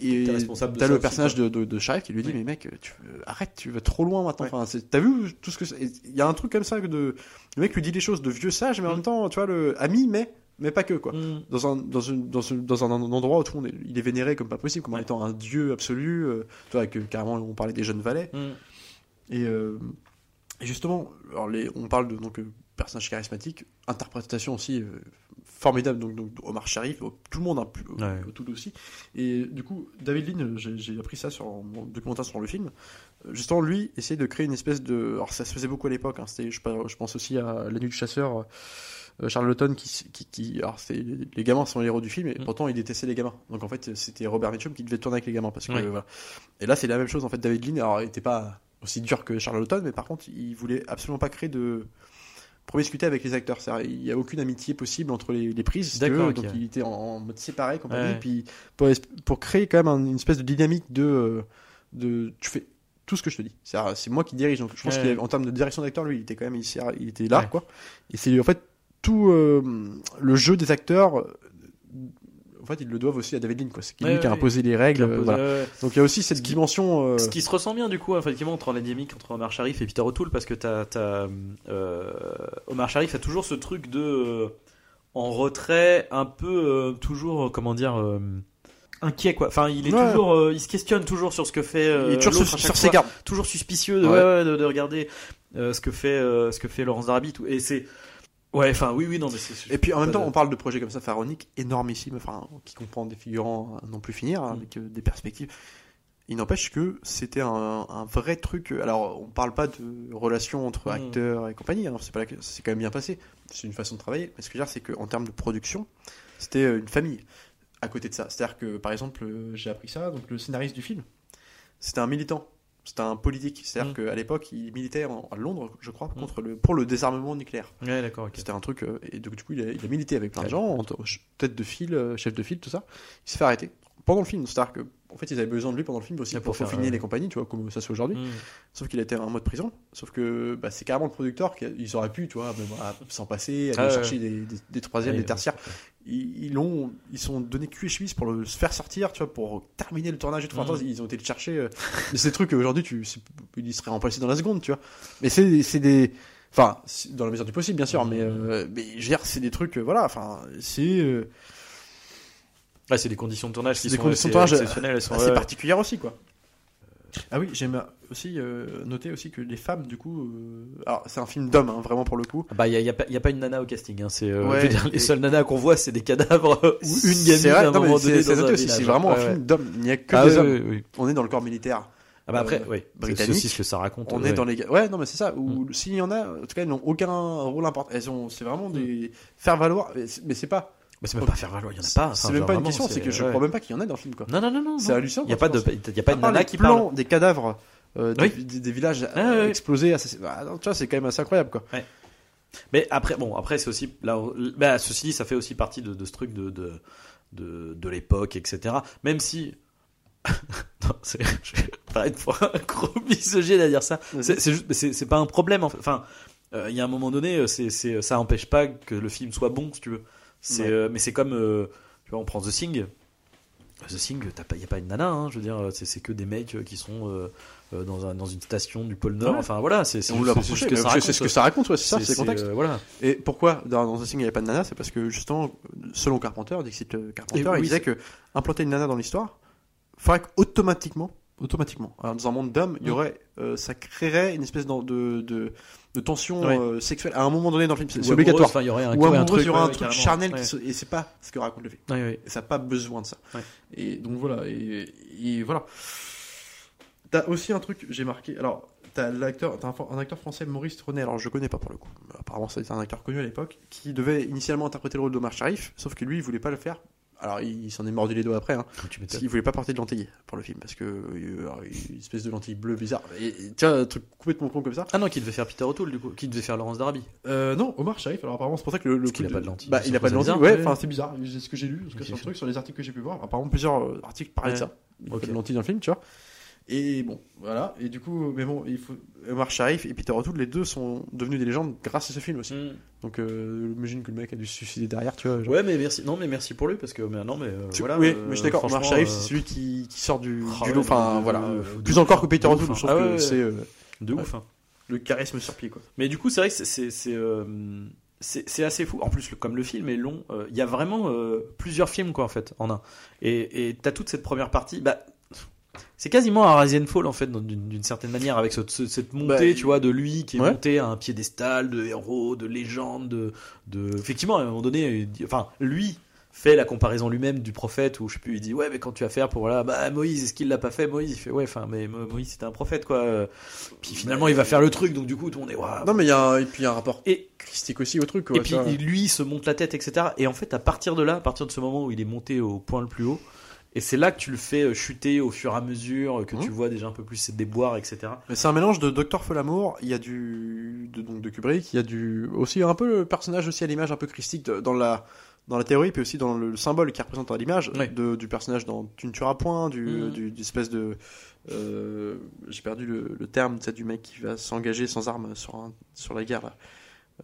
Et T'es responsable de t'as le aussi, personnage quoi. de, de, de Sharif qui lui dit, mais mec, tu arrête, tu vas trop loin maintenant. Ouais. Enfin, c'est- t'as vu tout ce que c'est- il y a un truc comme ça que de, le mec lui dit des choses de vieux sage, mais en Mm. même temps, tu vois, le ami, mais, mais pas que, quoi. Mm. Dans un, dans, une, dans, une- dans un endroit où tout le monde est, il est vénéré comme pas possible, comme Ouais. étant un dieu absolu, euh, tu vois, que carrément on parlait des jeunes valets. Mm. Et, euh, et justement, alors les, on parle de donc euh, personnage charismatique, interprétation aussi euh, formidable. Donc, donc Omar Sharif, euh, tout le monde, hein, plus- euh, Ouais. tout aussi. Et du coup, David Lean, j'ai appris ça sur mon documentaire sur le film. Justement, lui essayait de créer une espèce de. Alors, ça se faisait beaucoup à l'époque. hein, je pense aussi à La Nuit du Chasseur. Euh, Charlotten qui, qui, qui alors les gamins sont les héros du film et Mm. pourtant il détestait les gamins donc en fait c'était Robert Mitchum qui devait tourner avec les gamins parce que Ouais. voilà et là c'est la même chose en fait David Lean alors il était pas aussi dur que Charlotten mais par contre il voulait absolument pas créer de promiscuité avec les acteurs il y a aucune amitié possible entre les, les prises D'accord, veux. ok. donc il était en, en mode séparé compagnie Ouais. puis pour, créer quand même un- une espèce de dynamique de euh, de tu fais tout ce que je te dis c'est moi qui dirige donc je pense Ouais. qu'il y avait- en termes de direction d'acteur lui il était quand même il, il était là Ouais. quoi et c'est en fait tout euh, le jeu des acteurs euh, en fait ils le doivent aussi à David Lean quoi c'est lui Ouais, qui a ouais. imposé les règles voilà. Donc il y a aussi cette Ce dimension euh, Ce qui se ressent bien du coup, effectivement, entre la dynamique entre Omar Sharif et Peter O'Toole, parce que t'as, t'as, euh, Omar Sharif a toujours ce truc de euh, en retrait, un peu toujours, comment dire, inquiet quoi. Enfin, il est toujours, il se questionne toujours sur ce que fait. il est toujours sur, ses gardes toujours suspicieux de, de, de regarder ce que fait, ce que fait Laurence Darby. Tout. Et c'est, ouais, enfin, oui, oui, non, mais c'est. Et puis en même temps, de- on parle de projets comme ça, pharaoniques, énormissimes, enfin, qui comprend des figurants à non plus finir, Mm. avec euh, des perspectives. Il n'empêche que c'était un, un vrai truc. euh, Alors, on parle pas de relation entre Mm. acteurs et compagnie, hein, c'est pas la- c'est quand même bien passé. C'est une façon de travailler. Mais ce que je veux dire, c'est qu'en termes de production, c'était euh, une famille à côté de ça. C'est-à-dire que, par exemple, j'ai appris ça, donc le scénariste du film, c'était un militant. C'était un politique. C'est-à-dire Mm. qu'à l'époque, il militait en- à Londres, je crois, Mm. contre le, pour le désarmement nucléaire. Ouais, d'accord. C'était un truc. euh, et donc, du coup, il a, il a milité avec plein de gens, tête de file, euh, chef de file, tout ça. Il s'est fait arrêter pendant le film. C'est-à-dire que, en fait, ils avaient besoin de lui pendant le film aussi pour, pour faire, finir euh, les compagnies, tu vois, comme ça c'est aujourd'hui. Mm. Sauf qu'il était en mode prison. Sauf que bah, c'est carrément le producteur qui a- ils auraient pu, tu vois, ah, s'en passer, aller Ah ouais. chercher des, des, des troisièmes, Ouais, des tertiaires. Ils, ils l'ont, ils sont donné cul et cheville pour le se faire sortir, tu vois, pour terminer le tournage et tout. Enfin, Mhm. ils ont été le chercher. euh, mais c'est des trucs aujourd'hui, tu, c'est- il serait remplacé dans la seconde, tu vois. Mais c'est, c'est des, enfin, dans la mesure du possible, bien sûr. Mhm. Mais, euh, mais je veux dire, c'est des trucs, euh, voilà. Enfin, c'est euh, Ouais, c'est des conditions de tournage qui des sont conditions de tournage exceptionnelles. Elles sont, assez particulières aussi, quoi. Ah oui, j'aime aussi euh, noter aussi que les femmes, du coup, euh, alors c'est un film d'hommes, hein, vraiment pour le coup. Ah Bah, il n'y a, y a pas- y a pas une nana au casting. Hein. C'est, euh, Ouais, les et- seules nanas qu'on voit, c'est des cadavres euh, ou une gamine à un moment donné c'est dans noté un aussi, village. c'est vraiment Ouais, un ouais. film d'hommes. Il n'y a que Ah des oui, hommes. oui, oui. On est dans le corps militaire. Ah bah après, Euh, oui. C'est britannique. ce que ça raconte. On ouais. est dans les ouais non mais c'est ça ou s'il y en a en tout cas elles n'ont aucun rôle important elles ont c'est vraiment des faire valoir mais c'est pas Bah, c'est même pas faire valoir, il y en a pas. c'est même pas une question c'est que je ouais. crois même pas qu'il y en ait dans le film quoi Non, non, non, non. c'est hallucinant Il n'y a pas de, il y a pas de nana qui parle. des cadavres euh, des, Oui. des- des villages Ah, explosés assass- bah, non, tu vois c'est quand même assez incroyable quoi Mais après, bon, après, c'est aussi, là, bah, ceci dit, ça fait aussi partie de, de ce truc de, de, de, de l'époque, etc. Même si, <laughs> non, c'est, <laughs> je vais paraître pour un gros misogyne à dire ça. C'est, mais pas un problème, en fait. Enfin, euh, il y a un moment donné, euh, c'est, c'est, ça empêche pas que le film soit bon, si tu veux. C'est, Ouais. euh, mais c'est comme, euh, tu vois, on prend The Thing. The Thing, il n'y a pas une nana, hein, je veux dire, c'est, que des mecs euh, qui sont euh, dans, un, dans une station du pôle Nord. Ouais. Enfin, voilà, c'est, ce que ça raconte ouais, c'est ça c'est le contexte voilà. et pourquoi dans, dans The Thing il n'y avait pas de nana? C'est parce que justement selon Carpenter Dixit Carpenter Et il oui, disait que implanter une nana dans l'histoire faudrait qu'automatiquement automatiquement alors, dans un monde d'hommes il y Mm. aurait euh, ça créerait une espèce de, de, de tension Ouais. euh, sexuelle à un moment donné dans le film c'est obligatoire enfin, il y aurait un, ou ouais, un amoureuse, truc, il y aura ouais, un ouais, truc carrément. charnel Ouais. qui se- et c'est pas ce que raconte le film Ouais, ouais. et ça n'a pas besoin de ça Ouais. et donc voilà et, et voilà T'as aussi un truc, j'ai marqué. Alors, t'as l'acteur, t'as un, un acteur français, Maurice René. Alors, je connais pas pour le coup. Apparemment, c'était un acteur connu à l'époque qui devait initialement interpréter le rôle d'Omar Sharif, sauf que lui, il voulait pas le faire. Alors, il, il s'en est mordu les doigts après. Hein, Tu parce m'étonnes. qu'il voulait pas porter de lentilles pour le film, parce que euh, alors, une espèce de lentille bleue bizarre. Et, et, tu vois, un truc complètement con comme ça. Ah non, qui devait faire Peter O'Toole du coup, qui devait faire Laurence d'Arabie. Euh, non, Omar Sharif. Alors, apparemment, c'est pour ça que le, le coup a de- pas de lentilles. Bah, il a pas de lentilles. Ouais, enfin, c'est bizarre. C'est ce que j'ai lu, parce que Ok, sur le truc, sur les articles que j'ai pu voir. Apparemment, plusieurs articles parlaient de ça. Il Ok. pas de lentilles dans le film, tu vois. Et bon, voilà. Et du coup, mais bon, il faut. Omar Sharif et Peter O'Toole, les deux sont devenus des légendes grâce à ce film aussi. Donc, euh, j'imagine que le mec a dû se suicider derrière, tu vois. genre. Ouais, mais merci. Non, mais merci pour lui parce que mais non, mais euh, Tu- voilà. oui, euh, mais je suis d'accord. Omar Sharif, euh, c'est celui qui, qui sort du, ah du lot. Enfin, voilà. euh, plus encore que Peter O'Toole, je trouve hein. Ah que ouais, c'est euh, de ouf. hein. le charisme sur pied, quoi. Mais du coup, c'est vrai que c'est- c'est euh, assez fou. En plus, comme le film est long, euh, il y a vraiment euh, plusieurs films quoi en fait en un. Et et t'as toute cette première partie. Bah, c'est quasiment un Rise and Fall en fait d'une certaine manière avec ce- ce- cette montée, Bah, tu vois, de lui qui est ouais. monté à un piédestal de héros, de légende, de de effectivement à un moment donné, il enfin lui fait la comparaison lui-même du prophète où je sais plus il dit ouais mais quand tu vas faire pour voilà bah Moïse est-ce qu'il l'a pas fait Moïse? Il fait ouais enfin mais Mo- Moïse c'était un prophète quoi puis finalement il va faire le truc donc du coup tout le monde est waouh Non, mais il y a un, et puis il y a un rapport et christique aussi au truc, quoi. et puis lui il se monte la tête, etc. Et en fait, à partir de là, à partir de ce moment où il est monté au point le plus haut, et c'est là que tu le fais euh, chuter au fur et à mesure, que Mhm. tu vois déjà un peu plus ses déboires, etc. Mais c'est un mélange de Docteur Folamour, il y a du de, donc de Kubrick, il y a du aussi un peu le personnage aussi à l'image un peu christique dans la dans la théorie puis aussi dans le, symbole qui représente à l'image de- du personnage dans Tu ne tueras point, du Mhm. du du espèce de euh, j'ai perdu le, le terme, tu sais, du mec qui va s'engager sans armes sur un, sur la guerre là.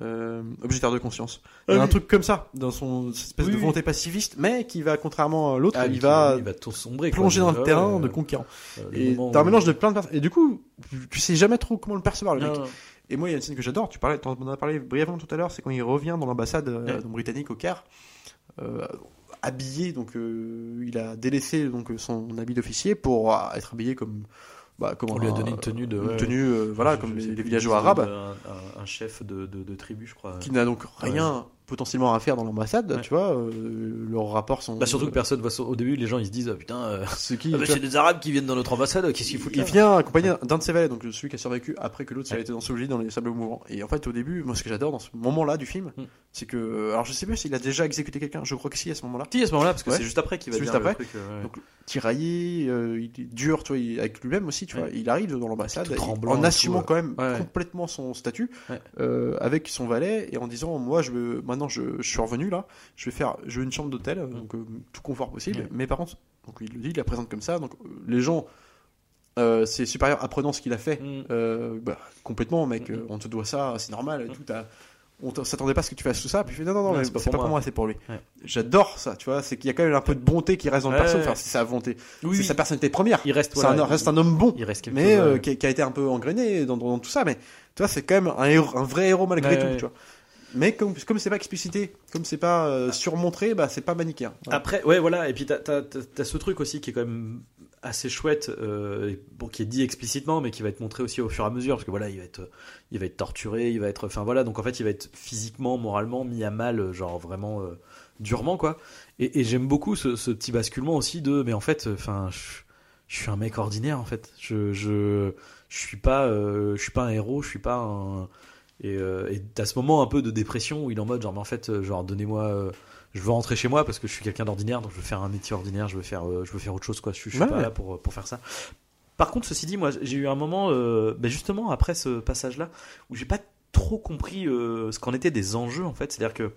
Euh, objecteur de conscience. Il y a Ah un truc comme ça dans son espèce Oui, de volonté pacifiste, mais qui va contrairement à l'autre, Ah, il va il va tout sombrer, quoi. plonger dans Ah le terrain de conquérant. euh, Et t'as un mélange de plein de personnes. Et du coup, tu- sais jamais trop comment le percevoir, le mec. Non, non. Et moi, il y a une scène que j'adore. Tu parlais, en as parlé brièvement tout à l'heure. C'est quand il revient dans l'ambassade euh, Ouais. britannique au Caire, euh, habillé. Donc, il a délaissé donc son habit d'officier pour être habillé comme. Bah, comme On lui a donné une tenue de- une ouais. tenue, euh, voilà, comme les, villageois arabes, Un, un- un chef de, de, de tribu, je crois. qui n'a donc rien potentiellement à faire dans l'ambassade. Ouais. Tu vois, euh, leurs rapports sont. Bah, surtout que personne voit. Au début, les gens ils se disent ah, putain, euh, <laughs> <laughs> C'est qui ah, bah, c'est des Arabes qui viennent dans notre ambassade, qu'est-ce qu'ils foutent Il vient accompagné d'un de ses valets, donc celui qui a survécu après que l'autre Ouais. a été enseveli dans les sables mouvants. Et en fait, au début, moi, ce que j'adore dans ce moment-là du film, Mm. c'est que, alors je sais pas s'il a déjà exécuté quelqu'un. Je crois que si à ce moment-là. Si, à ce moment-là, parce que Ouais. c'est juste après qu'il va dire juste le après. truc, euh, ouais. Donc, Tiraillé, euh, il est dur, tu vois, avec lui-même aussi, tu Ouais. vois. Il arrive dans l'ambassade en assumant tout, quand même ouais. complètement son statut euh, avec son valet et en disant, moi, je veux, maintenant, je, je suis revenu là, je vais faire, je veux une chambre d'hôtel, donc euh, tout confort possible. Mm. Ouais. Mais par contre, donc il le dit, il la présente comme ça, donc euh, les gens, euh, c'est supérieur apprenant ce qu'il a fait. Mm. Euh, bah, complètement, mec, euh, on te doit ça, c'est normal, Mhm. tout. t'as- On s'attendait pas à ce que tu fasses tout ça, puis il fait non, non, non, c'est pas pour pas pour moi. c'est pour lui. Ouais. J'adore ça, tu vois, c'est qu'il y a quand même un peu de bonté qui reste dans le Ouais, perso, enfin, c'est sa volonté, Oui, c'est sa personnalité première. Il reste, voilà, un, reste un homme bon, il reste mais chose, qui, a, qui a été un peu engrainé dans, dans tout ça, mais tu vois, c'est quand même un, héros- un vrai héros malgré tout, tu vois. Mais comme comme c'est pas explicité, comme c'est pas euh, surmontré, bah c'est pas manichéen. Voilà. Après, ouais, voilà. Et puis t'as t'as- t'as- t'as ce truc aussi qui est quand même assez chouette, euh, bon, qui est dit explicitement, mais qui va être montré aussi au fur et à mesure, parce que voilà, il va être, il va être torturé, il va être, enfin voilà, donc en fait, il va être physiquement, moralement mis à mal, genre vraiment euh, durement, quoi. Et, et j'aime beaucoup ce, ce petit basculement aussi de, mais en fait, enfin, je, je suis un mec ordinaire, en fait. Je, je, je suis pas, je suis pas un héros, je suis pas un. Et euh, et t'as ce moment un peu de dépression où il est en mode genre mais en fait euh, genre donnez-moi euh, je veux rentrer chez moi parce que je suis quelqu'un d'ordinaire donc je veux faire un métier ordinaire je veux faire euh, je veux faire autre chose quoi je, suis- je suis Ouais, pas ouais. là pour pour faire ça par contre ceci dit moi j'ai eu un moment ben, justement après ce passage là où j'ai pas trop compris ce qu'en étaient des enjeux en fait c'est à dire que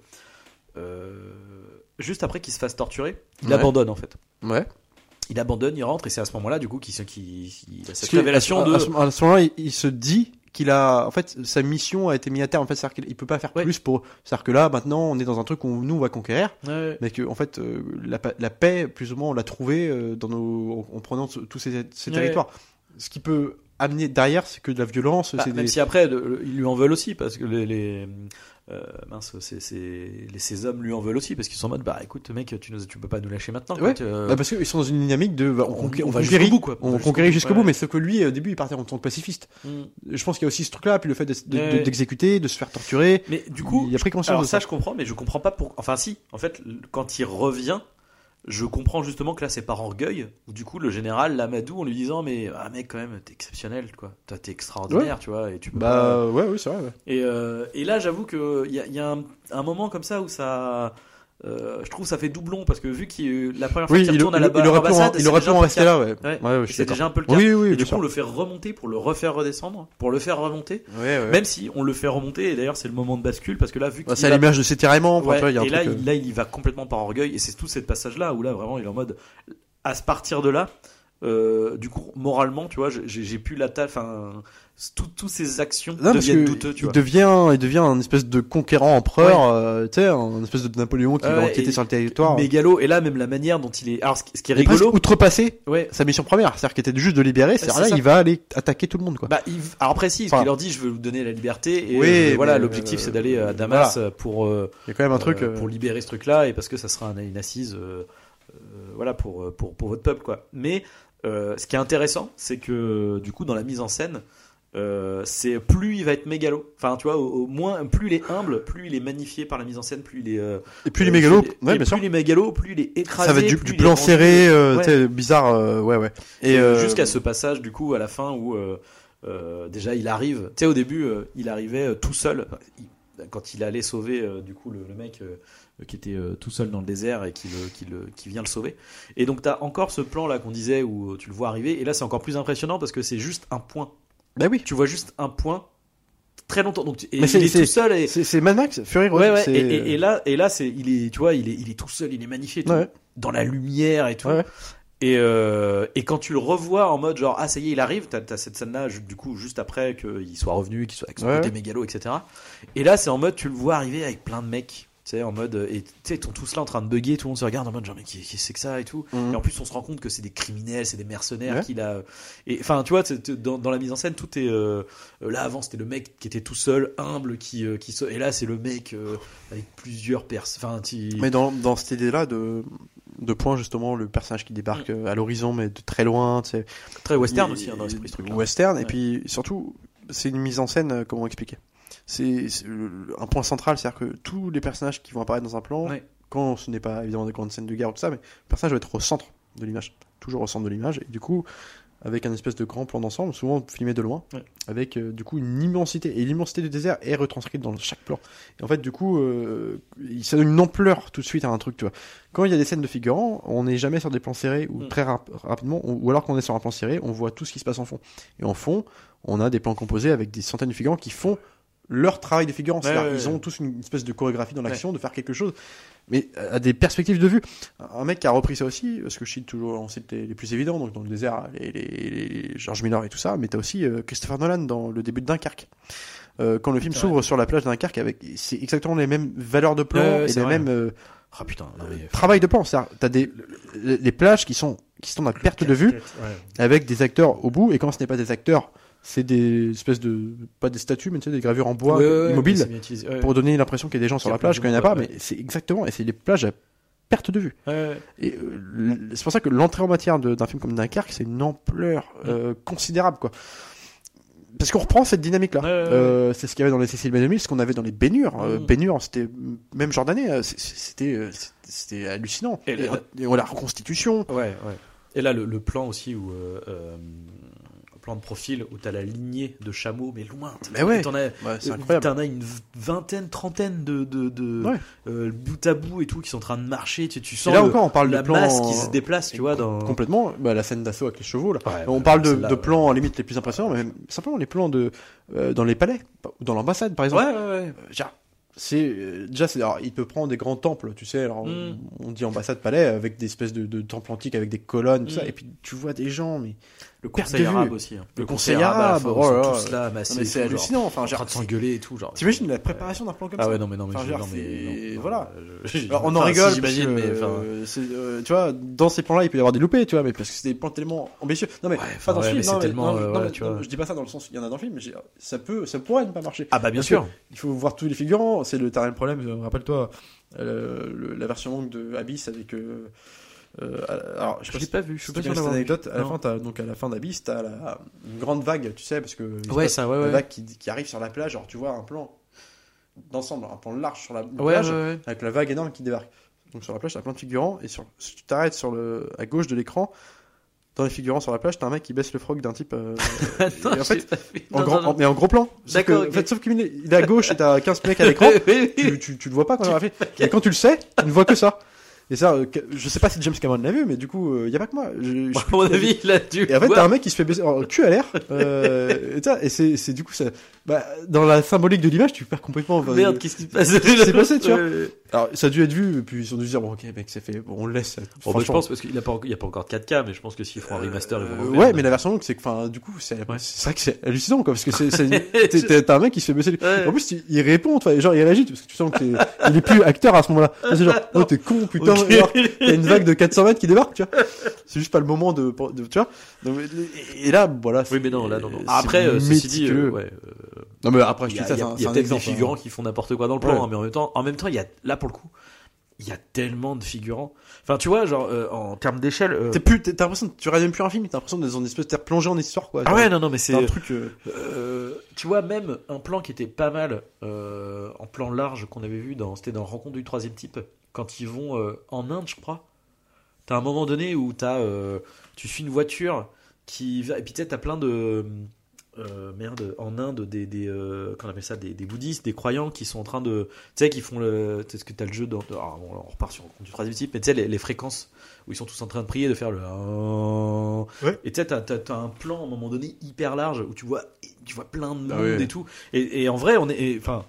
juste après qu'il se fasse torturer il Ouais. abandonne en fait Ouais. il abandonne il rentre et c'est à ce moment là du coup qu'il qu'il qu'il a cette révélation à, de à ce, moment-là, il, il se dit qu'il a, en fait, sa mission a été mise à terme. En fait, c'est-à-dire qu'il il peut pas faire Ouais. plus pour. C'est-à-dire que là, maintenant, on est dans un truc où nous on va conquérir, Ouais. mais que en fait, euh, la, la paix, plus ou moins, on l'a trouvée euh, dans nos, en, en prenant tous ces, ces Ouais. territoires. Ce qui peut amener derrière, c'est que de la violence. Bah, c'est même des... si après, ils lui en veulent aussi, parce que les, les, euh, mince, c'est, c'est, ces hommes lui en veulent aussi, parce qu'ils sont en mode, bah écoute, mec, tu, nous, tu peux pas nous lâcher maintenant. Ouais. euh, Bah, parce qu'ils sont dans une dynamique de, bah, on, on, on on va jusqu'au bout, quoi. on jusqu'au conquérit bout, jusqu'au ouais. bout, mais sauf que lui, au début, il partait en tant que pacifiste. Mm. Je pense qu'il y a aussi ce truc-là, puis le fait de- de- Ouais. de- d'exécuter, de se faire torturer. Mais du coup, il a pris conscience alors de ça, ça. je comprends, mais je comprends pas pour. Enfin, si, en fait, quand il revient, je comprends justement que là c'est par orgueil où du coup le général l'amadou en lui disant mais ah mec quand même t'es exceptionnel quoi toi t'es extraordinaire tu vois et tu peux pas- Bah ouais, oui, c'est vrai. ouais. et, euh, et là, j'avoue que il y a, il y a un, un moment comme ça où ça, euh, je trouve ça fait doublon parce que vu qu'il la première fois Oui, qu'il il, retourne à il- la il pu il c'est aurait pu en rester là, ouais. Ouais. Ouais, ouais, je Et suis c'est déjà un peu le cas. Oui, oui, et du coup, sûr. on le fait remonter pour le refaire redescendre, pour le faire remonter. Même si on le fait remonter, et d'ailleurs c'est le moment de bascule parce que là, vu qu'il c'est à l'image de ses tiraillements. enfin, vois, y a un et là, euh, il, là, il y va complètement par orgueil, et c'est tout ce passage-là où là vraiment il est en mode à se partir de là. Euh, du coup, moralement, tu vois, j'ai j'ai plus la taille, enfin, tout- toutes ces actions Non, deviennent douteux, tu il vois. devient, il devient un espèce de conquérant empereur, euh, tu sais, un espèce de Napoléon qui va enquêter sur le territoire. Mégalo, et là même la manière dont il est. Alors, ce qui ce qui est Il est presque rigolo, outrepassé ouais, sa mission première, c'est-à-dire qu'il était juste de libérer, c'est là ça. il va aller attaquer tout le monde, quoi. Bah, il- alors précis, parce Enfin- qu'il leur dit je veux vous donner la liberté et Oui, euh, voilà l'objectif c'est d'aller à Damas pour Il y a quand même un truc. pour libérer ce truc là et parce que ça sera un- une assise voilà pour, pour pour votre peuple quoi. Mais euh, ce qui est intéressant c'est que du coup dans la mise en scène euh, c'est plus il va être mégalo. Enfin tu vois au, au moins plus il est humble, plus il est magnifié par la mise en scène, plus il est euh, Et plus il est- ouais, et bien sûr. plus il est mégalo, plus il est écrasé, Ça va être du, plus du plan serré, Ouais. bizarre, ouais, ouais. Et jusqu'à ce passage du coup à la fin où déjà il arrive, tu sais au début il arrivait tout seul Enfin, il- quand il allait sauver du coup le, le mec qui était euh, tout seul dans le désert et qui, le, qui, le, qui vient le sauver. Et donc t'as encore ce plan là qu'on disait où tu le vois arriver et là c'est encore plus impressionnant parce que c'est juste un point. Bah oui. Tu vois juste un point très longtemps. Donc tu- et Mais c'est- il est tout seul et C'est Mad Max, Fury Road. Ouais, ouais, c'est- et, et- et là, et là, c'est, il est, tu vois, il est, il est tout seul, il est magnifié, et tout, Ouais. dans la lumière et tout. Et, euh, et quand tu le revois en mode genre ah ça y est il arrive, t'as, t'as cette scène-là ju- du coup juste après qu'il soit revenu, qu'il soit avec son côté mégalo, etc. Et là c'est en mode tu le vois arriver avec plein de mecs, tu sais en mode euh, et tu sais ils sont tous là en train de bugger, tout le monde se regarde en mode genre mais qui, qui c'est que ça et tout. Mhm. Et en plus on se rend compte que c'est des criminels, c'est des mercenaires Ouais. qu'il a. Et enfin tu vois dans, dans la mise en scène tout est euh, euh, là avant c'était le mec qui était tout seul, humble, qui euh, qui et là c'est le mec euh, avec plusieurs personnes. Mais dans, dans cette idée-là de, de point, justement, le personnage qui débarque euh, à l'horizon, mais de très loin, tu sais. très western Il- aussi hein, dans l'esprit ce truc. Western, et puis surtout, c'est une mise en scène, euh, comment expliquer? C'est un point central, c'est-à-dire que tous les personnages qui vont apparaître dans un plan, Ouais. quand ce n'est pas évidemment des grandes scènes de guerre ou tout ça, mais le personnage va être au centre de l'image, toujours au centre de l'image, et du coup, avec un espèce de grand plan d'ensemble, souvent filmé de loin, Ouais. avec euh, du coup une immensité, et l'immensité du désert est retranscrite dans chaque plan. Et en fait, du coup, euh, ça donne une ampleur tout de suite à un truc, tu vois. Quand il y a des scènes de figurants, on n'est jamais sur des plans serrés ou Mm. très rap- rapidement, ou, ou alors qu'on est sur un plan serré, on voit tout ce qui se passe en fond. Et en fond, on a des plans composés avec des centaines de figurants qui font leur travail de figurants. Ouais, ouais, ils ont tous une espèce de chorégraphie dans l'action, de faire quelque chose, mais à des perspectives de vue. Un mec qui a repris ça aussi, parce que je cite toujours, on cite les, les plus évidents, donc dans le désert, les, les, les George Miller et tout ça, mais t'as aussi euh, Christopher Nolan dans le début de Dunkerque. Euh, quand le film s'ouvre sur la plage de Dunkerque, avec, c'est exactement les mêmes valeurs de plan et les vrai. mêmes euh, Ah putain, non, mais- travail de plan. T'as des les les plages qui sont qui sont à perte de vue Ouais. avec des acteurs au bout, et quand ce n'est pas des acteurs, c'est des espèces de pas des statues, mais tu sais des gravures en bois Ouais, ouais, ouais, immobiles. Ouais, pour donner l'impression qu'il y a des gens sur la plage quand il n'y en a pas, mais c'est exactement et c'est les plages à perte de vue. Et euh, c'est pour ça que l'entrée en matière d'un film comme Dunkerque, c'est une ampleur euh, considérable, quoi. Parce qu'on reprend cette ouais, ouais. Euh, c'est ce qu'il y avait dans les Cécile B2000, ce qu'on avait dans les Bénures. Mm. Bénures, c'était même jordanais, c'était c'était- hallucinant. Et Et, on la reconstitution. Ouais, ouais. Et là, le, le plan aussi où. Euh, euh, plan de profil où t'as la lignée de chameaux, mais loin. Mais ouais. T'en as, Ouais. T'en as une vingtaine, trentaine de, de, de Ouais. euh, bout à bout et tout qui sont en train de marcher. Tu, tu Et sens là le- encore, on parle la de plan masse qui se déplace, tu vois. Dans... complètement. Bah, la scène d'assaut avec les chevaux là. Ouais, on parle de, celle-là, de plans limite les plus impressionnants, mais même simplement les plans de euh, dans les palais ou dans l'ambassade par exemple. Ouais, ouais, ouais. Euh, c'est euh, déjà c'est alors, il peut prendre des grands temples tu sais alors on- Mm. on, dit ambassade palais avec des espèces de, de temples antiques avec des colonnes tout ça Mm. et puis tu vois des gens mais Le conseil arabe aussi. hein. Le conseil la arabe, fin, oh là tous là, c'est hallucinant enfin en train de s'engueuler et tout. genre. t'imagines la préparation d'un plan comme Ah ça ouais, non, mais non, mais Enfin, je- genre, non, mais. c'est- non, voilà. <laughs> je- alors, on en rigole j'imagine, mais euh, euh, tu vois dans ces plans là il peut y avoir des loupés tu vois mais parce que c'est des plans tellement ambitieux non mais Ouais, pas dans ouais, le film non, je dis pas ça dans le sens il y en a dans le film mais ça peut ça pourrait ne pas marcher Ah bah bien sûr. Il faut voir tous les figurants. C'est le terrain problème. euh, Rappelle-toi euh, le- la version longue de Abyss avec. Euh, alors, je pas l'ai pas vu, je suis tu pas sûr d'avoir vu. anecdote. À la fin, t'as- donc à la fin d'Abyss, t'as la une grande vague, tu sais, parce que Ouais, ça, ouais, une ouais. vague qui, qui arrive sur la plage. Alors tu vois un plan d'ensemble, un plan large sur la plage avec la vague énorme qui débarque. Donc sur la plage, t'as plein de figurants, et sur, si tu t'arrêtes sur le, à gauche de l'écran, dans les figurants sur la plage, t'as un mec qui baisse le frog d'un type. euh, <laughs> Attends, et en fait, j'ai pas fait- en non, grand, non, non. en- mais en gros plan. Sauf D'accord, que- ok. en fait, sauf qu'il est, à gauche et t'as 15 mecs à l'écran. <laughs> Tu, tu, tu le vois pas quand il fait. Et quand tu le sais, tu ne vois que ça. Et ça, euh, je sais pas si James Cameron l'a vu, mais du coup, il y a pas que moi. Je- je- À mon avis, il a dû. Et en fait, t'as un mec qui se fait baisser en cul à l'air. Euh, et ça, et c'est, c'est du coup, ça, bah, dans la symbolique de l'image, tu perds complètement. enfin, Merde, qu'est-ce qui se passe passé, tu vois Ouais, ouais. Alors, ça a dû être vu, et puis ils ont dû se dire, bon, ok, mec, c'est fait, bon, on le laisse. Bon, bah, je Franchement. pense parce qu'il n'y a, pas- a encore de 4K, mais je pense que s'ils font un remaster, ils vont Euh, ouais, mais la version longue, c'est que, enfin, du coup, c'est, Ouais. vrai que c'est hallucinant, quoi, parce que <laughs> t'as un mec qui se fait baisser. Ouais. En plus, il, il répond, enfin, genre, il réagit, parce que tu sens qu'il il est plus acteur à ce moment-là. C'est genre, <laughs> oh, t'es con, putain, Ok. genre, t'as une vague de 400 mètres qui débarque, tu vois. C'est juste pas le moment de, de tu vois. Donc, et, là, voilà. Oui, mais non, là, non, non. Après, euh, ceci dit, euh, ouais, euh, Non, mais après, je dis a, ça, il y a- y a un peut-être des hein. figurants qui font n'importe quoi dans le plan, Ouais. hein, mais en même temps, en même temps, il y a, là, pour le coup, il y a tellement de figurants. Enfin, tu vois, genre, euh, en termes d'échelle. euh, T'es plus, t'es- t'as l'impression, tu regardes même plus un film, t'as l'impression d'être dans une espèce de terre plongée en histoire, quoi. Ah Genre, ouais, non, non, mais c'est. c'est un truc, euh, tu vois, même un plan qui était pas mal, en plan large qu'on avait vu dans, c'était dans Rencontre du troisième type, quand ils vont en Inde, je crois. T'as un moment donné où t'as, euh, tu suis une voiture qui et puis tu t'as plein de, euh, merde, en Inde, des, des euh, qu'on appelle ça, des, des bouddhistes, des croyants qui sont en train de, tu sais, qui font le, tu sais, ce que t'as le jeu dans, ah, bon, on repart sur du troisième type, mais tu sais, les, les fréquences où ils sont tous en train de prier, de faire le, Ouais. et tu sais, t'as, t'as un plan à un moment donné hyper large où tu vois, tu vois plein de monde Ah ouais. et tout. Et, et en vrai, on est, enfin,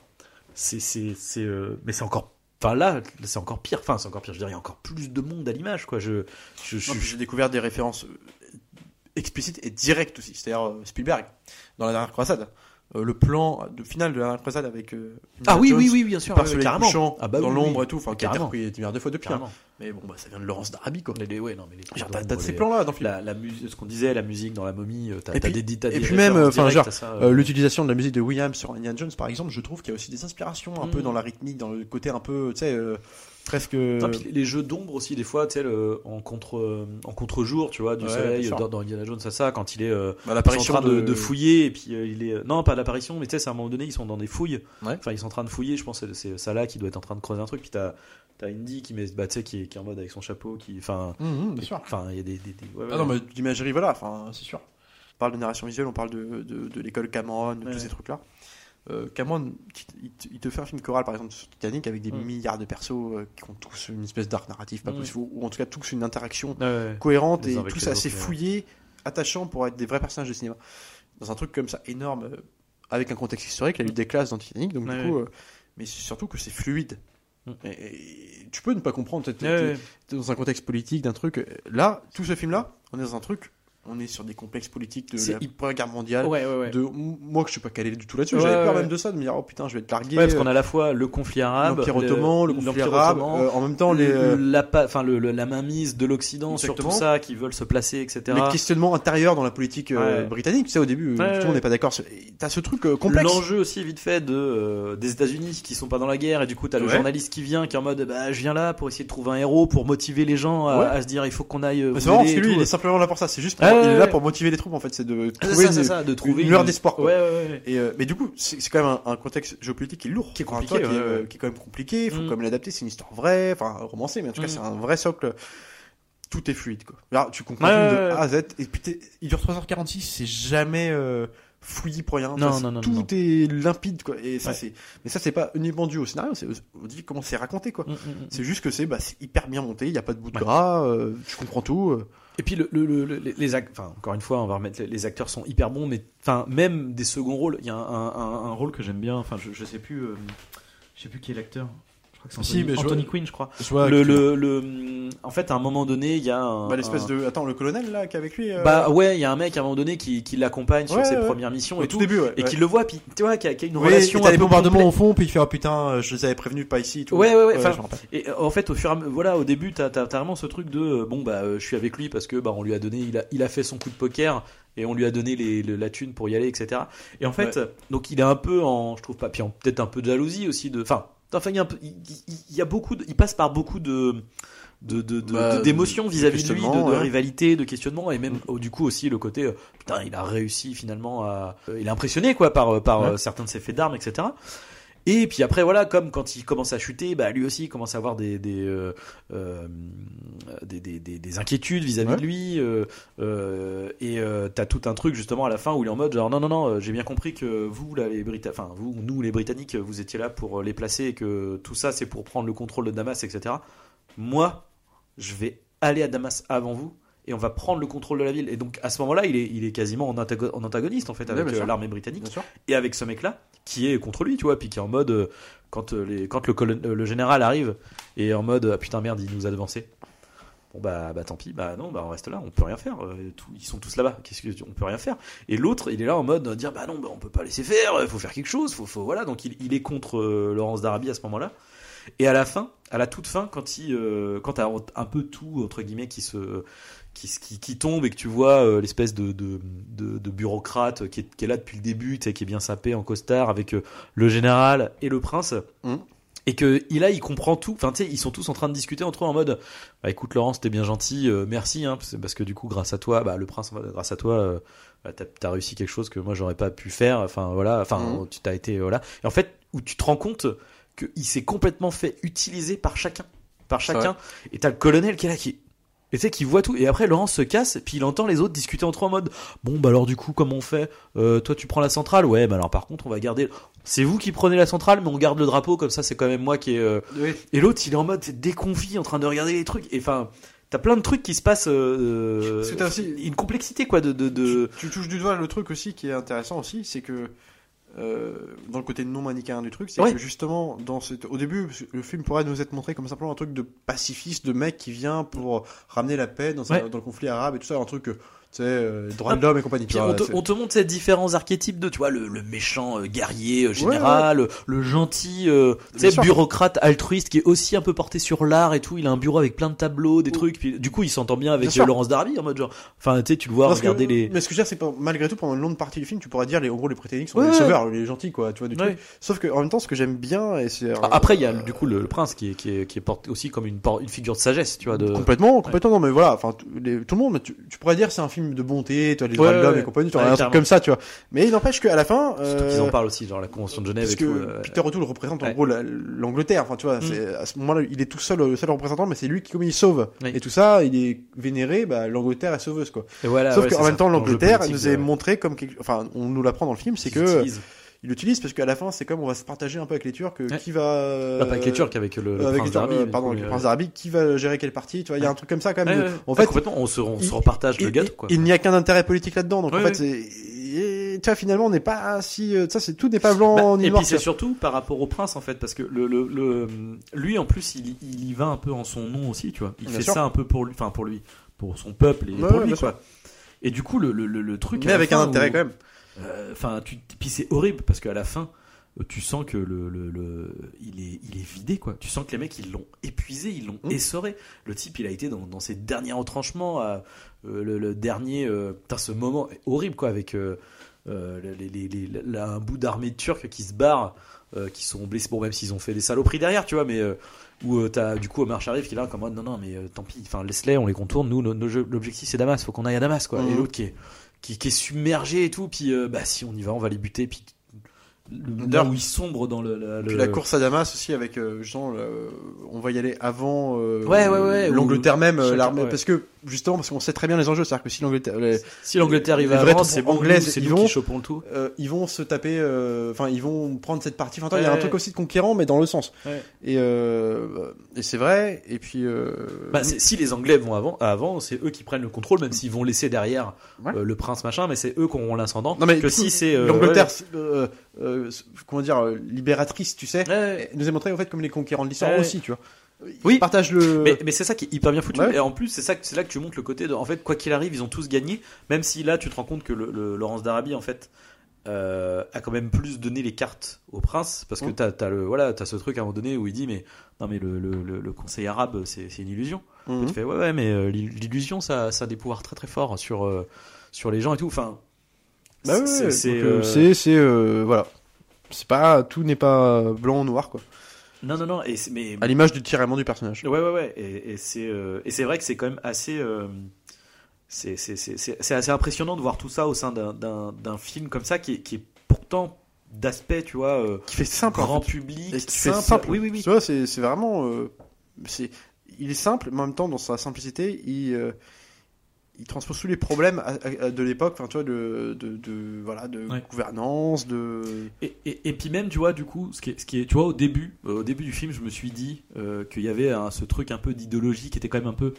c'est, c'est, c'est, euh, mais c'est encore, enfin là, c'est encore pire. Enfin, c'est encore pire. Je dire, il y a encore plus de monde à l'image, quoi. Je, j'ai découvert des références euh, explicites et directes aussi. C'est-à-dire euh, Spielberg, dans la dernière croisade. Euh, le plan de finale de la dernière croisade avec. euh, ah oui, Indiana oui, Jones, oui, bien sûr, soleil carrément. couchant, Ah bah dans oui, l'ombre oui. et tout, enfin, qui a été Carrément. repris été mis deux fois depuis. hein. Mais bon, bah, ça vient de Laurence d'Arabie, quoi. Les- ouais, non, mais les Genre, t'as de ces plans-là dans le film. La, la musique, ce qu'on disait, la musique dans la momie, euh, t'as, Et t'as puis- des, t'as et puis même, enfin, genre, ça, Euh, L'utilisation de la musique de Williams sur Indiana Jones, par exemple, je trouve qu'il y a aussi des inspirations un Mm. peu dans la rythmique, dans le côté un peu, tu sais, euh, presque. Non, puis les jeux d'ombre aussi, des fois, tu sais, en contre, euh, en contre-jour, tu vois, du Ouais, soleil, dans, dans Indiana Jones, ça, ça, quand il est, euh, bah, en train de, de fouiller, et puis euh, il est, non, pas l'apparition, mais tu sais, c'est à un moment donné, ils sont dans des fouilles. Ouais. Enfin, ils sont en train de fouiller, je pense, que c'est ça là qui doit être en train de creuser un truc, puis t'as, t'as Indy qui met, bah, tu sais, qui qui est en mode avec son chapeau, qui, enfin, Mhm, bien sûr. enfin, il y a des, des, des- ouais, Ah ouais. non, mais d'imagerie, voilà, enfin, c'est sûr. On parle de narration visuelle, on parle de, de, de l'école Cameron, de Ouais. tous ces trucs-là. Euh, Cameron, il te- il te fait un film choral, par exemple, sur Titanic, avec des milliards de persos euh, qui ont tous une espèce d'arc narratif, pas possible, ou en tout cas tous une interaction Ouais, ouais. cohérente et tous assez autres, ouais. fouillés, attachants pour être des vrais personnages de cinéma. Dans un truc comme ça, énorme, euh, avec un contexte historique, il y a eu des classes dans Titanic, donc Ouais, du coup, euh, mais surtout que c'est fluide. Mm. Et, tu peux ne pas comprendre, peut-être, Ouais, ouais. t'es dans un contexte politique, d'un truc. Là, tout ce film-là, on est dans un truc, on est sur des complexes politiques de la Première Guerre mondiale. Ouais, ouais, ouais. De, moi que je suis pas calé du tout là-dessus, j'avais peur même de ça, de me dire oh putain je vais être largué. Ouais, parce qu'on a à la fois le conflit arabe, l'Empire ottoman, le conflit arabe, ottoman, euh, en même temps les, le- euh, la, enfin, le, la mainmise de l'Occident sur tout ça, qui veulent se placer, etc. les questionnements intérieurs dans la politique euh, britannique. Tu sais au début, euh, tout le monde n'est pas d'accord. sur- T'as ce truc euh, complexe. L'enjeu aussi vite fait de euh, des États-Unis qui sont pas dans la guerre et du coup t'as le journaliste qui vient qui est en mode bah je viens là pour essayer de trouver un héros pour motiver les gens à, se dire il faut qu'on aille. euh, c'est marrant parce que lui, il est simplement là pour ça. C'est juste, il est là pour motiver les troupes en fait. C'est de Ah, trouver ça, une, ça, de trouver une lueur d'espoir. quoi. Ouais, ouais, ouais. Et euh, mais du coup, c'est quand même un, un contexte géopolitique qui est lourd, Qui est compliqué, qui, est, qui quand même compliqué. Il faut Mm. quand même l'adapter. C'est une histoire vraie, enfin romancée, mais en tout cas, Mm. c'est un vrai socle. Tout est fluide, quoi. Là, tu comprends de. A à Z. Et puis, il dure 3h46, c'est jamais euh, fouillis pour rien. Non, Ça, non, non, Tout est limpide, quoi. Et ça, Ouais. c'est, mais ça, c'est pas uniquement dû au scénario, c'est dit comment c'est raconté, quoi. Mm. C'est juste que c'est, bah, c'est hyper bien monté, il y a pas de bout de Ouais. gras, euh, tu comprends tout. euh. Et puis le, le, le- le- les- encore une fois, on va remettre les, acteurs sont hyper bons, mais même des seconds rôles. Il y a un, rôle que j'aime bien. Enfin je, je sais euh, sais plus qui est l'acteur. C'est Si, Anthony, mais Anthony vois- Quinn, je crois. Je vois le, le, le- en fait, à un moment donné, il y a un, bah, l'espèce un- de, attends, le colonel, là, qui est avec lui, euh, bah ouais, il y a un mec à un moment donné qui, qui l'accompagne sur Ouais, ses ouais. premières missions au et tout tout, début, ouais. et ouais. qui le voit, puis tu vois, qui a, qui a une Oui, relation et t'as les bombardements au fond, puis il fait oh putain, euh, je les avais prévenus, pas ici. et Tout. Ouais, ouais, ouais, enfin. Et euh, en fait, au fur et à mesure, voilà, au début, t'as as, vraiment ce truc de bon bah euh, je suis avec lui parce que bah on lui a donné, il a, il a fait son coup de poker et on lui a donné les, le- la thune pour y aller, etc. Et en fait, donc il est un peu en, je trouve pas, puis en- peut-être un peu de jalousie aussi de, enfin, enfin il y a un peu, il, il- il y a beaucoup, de- il passe par beaucoup de de de- de- Bah, d'émotions vis-à-vis de lui, de, ouais. rivalité, de questionnement et même oh, du coup aussi le côté euh, putain il a réussi finalement à, euh, il est impressionné quoi par par Ouais. euh, certains de ses faits d'armes, etc. Et puis après, voilà, comme quand il commence à chuter, bah, lui aussi il commence à avoir des, des, euh, euh, des, des, des- des inquiétudes vis-à-vis Ouais. de lui. euh, et t'as tout un truc justement à la fin où il est en mode genre non, non, non, j'ai bien compris que vous, là, les Brita- enfin, vous, nous, les Britanniques, vous étiez là pour les placer et que tout ça c'est pour prendre le contrôle de Damas, etc. Moi, je vais aller à Damas avant vous. Et on va prendre le contrôle de la ville. Et donc à ce moment-là, il est, il est quasiment en, antago- en antagoniste en fait avec euh, l'armée britannique et avec ce mec-là qui est contre lui, tu vois, puis qui est en mode euh, quand euh, les quand le colon- le général arrive et en mode ah, putain merde, il nous a devancé. Bon bah bah tant pis, bah non, bah on reste là, on peut rien faire. tout- ils sont tous là-bas, qu'est-ce que on peut rien faire. Et l'autre, il est là en mode dire bah non, bah on peut pas laisser faire, il faut faire quelque chose, faut faut voilà. Donc il, il est contre Laurence d'Arabie à ce moment-là. Et à la fin, à la toute fin, quand il, euh, quand t'as un peu tout entre guillemets qui se, qui, se- qui, qui tombe et que tu vois euh, l'espèce de, de, de, de bureaucrate qui est, qui est là depuis le début, tu sais, qui est bien sapé en costard avec euh, le général et le prince. Mhm. Et que il là, il comprend tout. Enfin, tu sais, ils sont tous en train de discuter entre eux en mode, bah écoute Laurence, t'es bien gentil, euh, merci, hein, parce que du coup, grâce à toi, bah le prince, grâce à toi, bah, t'as as réussi quelque chose que moi j'aurais pas pu faire. Enfin voilà, enfin Mhm. tu t'as été voilà. Et en fait, où tu te rends compte qu'il s'est complètement fait utiliser par chacun, par C'est chacun. Et t'as le colonel qui est là qui et tu sais qui voit tout. Et après Laurence se casse puis il entend les autres discuter entre eux en mode bon bah alors du coup comment on fait? Euh, toi tu prends la centrale? Ouais mais alors par contre on va garder c'est vous qui prenez la centrale mais on garde le drapeau comme ça c'est quand même moi qui est euh, Oui. et l'autre il est en mode déconfit en train de regarder les trucs. Et enfin t'as plein de trucs qui se passent euh, t'as aussi- une complexité quoi de, de, de... Tu, tu touches du doigt le truc aussi qui est intéressant aussi, c'est que euh, dans le côté non manichéen du truc, c'est Ouais. que justement, dans cette, au début, le film pourrait nous être montré comme simplement un truc de pacifiste, de mec qui vient pour ramener la paix dans, Ouais. dans le conflit arabe et tout ça, un truc, euh, sais, euh, droit de l'homme et compagnie. tu Puis vois, on, te, c'est- on te montre ces différents archétypes de, tu vois, le, le méchant euh, guerrier euh, général, le- le gentil, bureaucrate altruiste qui est aussi un peu porté sur l'art et tout. Il a un bureau avec plein de tableaux, des trucs. Puis du coup, il s'entend bien avec Laurence Darby en mode genre, enfin, tu sais, tu le vois Parce que- regarder les. Mais ce que je veux dire, c'est que malgré tout, pendant une longue partie du film, tu pourrais dire, les, en gros, les Britanniques sont Ouais, les sauveurs, les gentils, quoi, tu vois, du truc. Sauf que, en même temps, ce que j'aime bien, et c'est. Ah, Après, il y a du coup le, le prince qui est, qui est, qui est porté aussi comme une, figure de sagesse, tu vois. De... Complètement, complètement, non, mais voilà, enfin, tout, le monde, tu, tu pourrais dire c'est un film de bonté, tu vois, les droits de l'homme et compagnie, tu vois, un truc comme ça, tu vois. Mais il n'empêche qu'à la fin, Surtout euh, qu'ils en parlent aussi, genre la convention de Genève parce et que tout. euh, Peter O'Toole représente en gros la- l'Angleterre, enfin, tu vois, Mm. c'est, à ce moment-là, il est tout seul, le seul représentant, mais c'est lui qui, comme il sauve. Et tout ça, il est vénéré, bah, l'Angleterre est sauveuse, quoi. Et voilà, Sauf qu'en même temps, l'Angleterre nous est de- montré comme quelque, enfin, on nous l'apprend dans le film, c'est que. Il l'utilise parce qu'à la fin, c'est comme on va se partager un peu avec les Turcs, euh, Ouais. qui va, Pas avec les Turcs, avec le, le euh, avec prince d'Arabie. euh, pardon, avec le prince d'Arabie, qui va gérer quelle partie, tu vois, il y a un truc comme ça quand même. de-. En Ouais, fait, complètement, on se, on se il- repartage le il- gâteau, quoi. Il n'y a qu'un intérêt politique là-dedans, donc en fait, et, tu vois, finalement, on n'est pas si, ça, c'est tout n'est pas blanc Bah, ni et noir. puis c'est surtout par rapport au prince en fait parce que le, le, le- lui en plus il, il y va un peu en son nom aussi tu vois il Bien fait sûr. ça un peu pour lui enfin pour lui pour son peuple et Ouais, pour lui quoi et du coup le, le, le, le truc Mais avec un intérêt où- quand même. Euh, enfin tu puis c'est horrible parce qu'à la fin tu sens que le, le, le- il est il est vidé quoi. Tu sens que les mecs ils l'ont épuisé ils l'ont Mm. essoré. Le type il a été dans, dans ses derniers retranchements à, euh, le, le dernier euh, putain, ce moment est horrible quoi avec euh, les, les, les- là, un bout d'armée turque qui se barre qui sont blessés. Bon même s'ils ont fait des saloperies derrière tu vois mais où t'as du coup Omar Sharif qui est là comme non non mais tant pis enfin laisse-les on les contourne. Nous l'objectif c'est Damas. Faut qu'on aille à Damas quoi et Mhm. l'autre qui est qui, qui est submergé et tout puis euh, bah si on y va on va les buter puis le moment où ils sombrent dans le, le- Puis le- la course à Damas aussi avec euh, genre le- on va y aller avant euh, Ouais, ouais, ouais, l'Angleterre même euh, l'armée parce que justement parce qu'on sait très bien les enjeux c'est-à-dire que si l'Angleterre les- si l'Angleterre vrais avant troupes c'est bon c'est nous vont- qui chopons le tout. euh, ils vont se taper euh, enfin ils vont prendre cette partie. Enfin il y a Ouais, un truc aussi de conquérant mais dans le sens. Ouais. et euh, et c'est vrai et puis Bah, si les Anglais vont avant, avant c'est eux qui prennent le contrôle, même s'ils vont laisser derrière le prince machin, mais c'est eux qui auront l'ascendant. non mais que si c'est l'Angleterre comment dire libératrice tu sais nous est montré en fait comme les conquérants de l'histoire aussi tu vois Oui. partagent le Mais, mais c'est ça qui est hyper bien foutu. Ouais. Et en plus, c'est ça, c'est là que tu montres le côté de, en fait, quoi qu'il arrive, ils ont tous gagné. Même si là, tu te rends compte que le, le- Laurence d'Arabie, en fait, euh, a quand même plus donné les cartes au prince, parce que Mm. t'as, t'as le, voilà, t'as ce truc à un moment donné où il dit, mais non, mais le, le, le- le conseil arabe, c'est, c'est une illusion. Et tu fais, ouais, ouais, mais euh, l'il- l'illusion, ça, ça a des pouvoirs très très forts sur, euh, sur les gens et tout. Enfin, Bah c'est, ouais, c'est, c'est c'est, voilà c'est pas tout n'est pas blanc ou noir quoi non, non, non, et mais, à l'image du tiraillement du personnage Ouais, ouais, ouais. Et, et c'est euh, vrai que c'est quand même assez. euh, c'est assez impressionnant de voir tout ça au sein d'un- film comme ça qui est, qui est pourtant d'aspect, tu vois, euh, Qui fait simple. en grand fait. public, Et qui fait simple. Oui, oui, oui. Tu vois, c'est vraiment. euh, c'est il est simple, mais en même temps, dans sa simplicité, il, il transpose tous les problèmes de l'époque, enfin, tu vois, de, de, de- voilà, de Ouais. gouvernance, de. Et, et, et puis même, tu vois, du coup, ce qui est, ce qui est tu vois, au début, euh, au début du film, je me suis dit euh, qu'il y avait ce truc un peu d'idéologie qui était quand même un peu, tu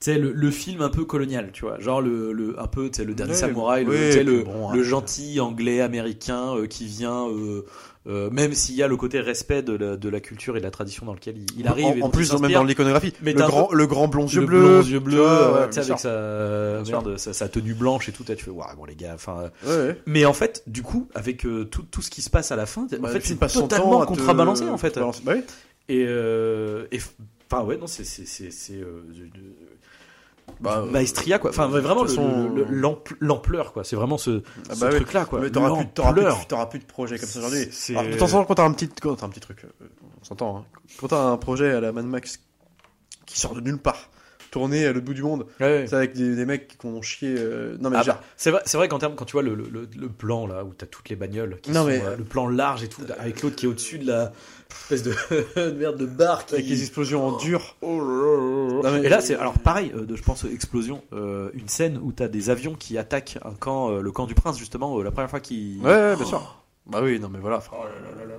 sais, le, le film un peu colonial, tu vois, genre le, le un peu, tu sais, le dernier Ouais, samouraï, le, ouais, bon, le hein. gentil anglais américain euh, qui vient, euh, euh, même s'il y a le côté respect de la, de la culture et de la tradition dans lequel il, il arrive. En, et en dont il plus, même dans l'iconographie, le grand, le grand blond yeux le bleus, blond, yeux euh, ouais, avec sûr. sa, Bien merde, sa, sa tenue blanche et tout, là, tu fais, ouais, bon les gars, enfin. euh, Ouais. Mais en fait, du coup, avec euh, tout, tout ce qui se passe à la fin, en Bah, fait, c'est totalement à te- contrebalancé en fait. Bah oui. Et, euh, enfin ouais, non, c'est c'est c'est c'est euh, de- de- Bah, euh, Maestria quoi. Enfin vraiment façon, l'ample- l'ampleur quoi. C'est vraiment ce, Ah ce bah oui. truc là quoi. Mais t'auras plus, plus, plus de projet comme ça aujourd'hui. De temps en temps, quand t'as un petit, quand t'as un petit truc, euh, on s'entend, hein. quand t'as un projet à la Mad Max qui sort de nulle part, tourné à l'autre bout du monde, Ouais, c'est avec des, des mecs qui ont chié. euh, Non mais Ah bah, c'est vrai, c'est vrai qu'en termes, quand tu vois le, le, le- le plan là où t'as toutes les bagnoles, qui Non, sont, mais- euh, le plan large et tout, avec l'autre qui est au-dessus de la espèce de, <laughs> de merde de barre qui... avec les explosions en dur. Non, mais- Et là, c'est alors pareil, euh, de, je pense, explosion, euh, une scène où t'as des avions qui attaquent un camp, euh, le camp du prince justement, euh, la première fois qu'ils. Ouais, ouais, bien sûr. Bah oui, non mais voilà. enfin,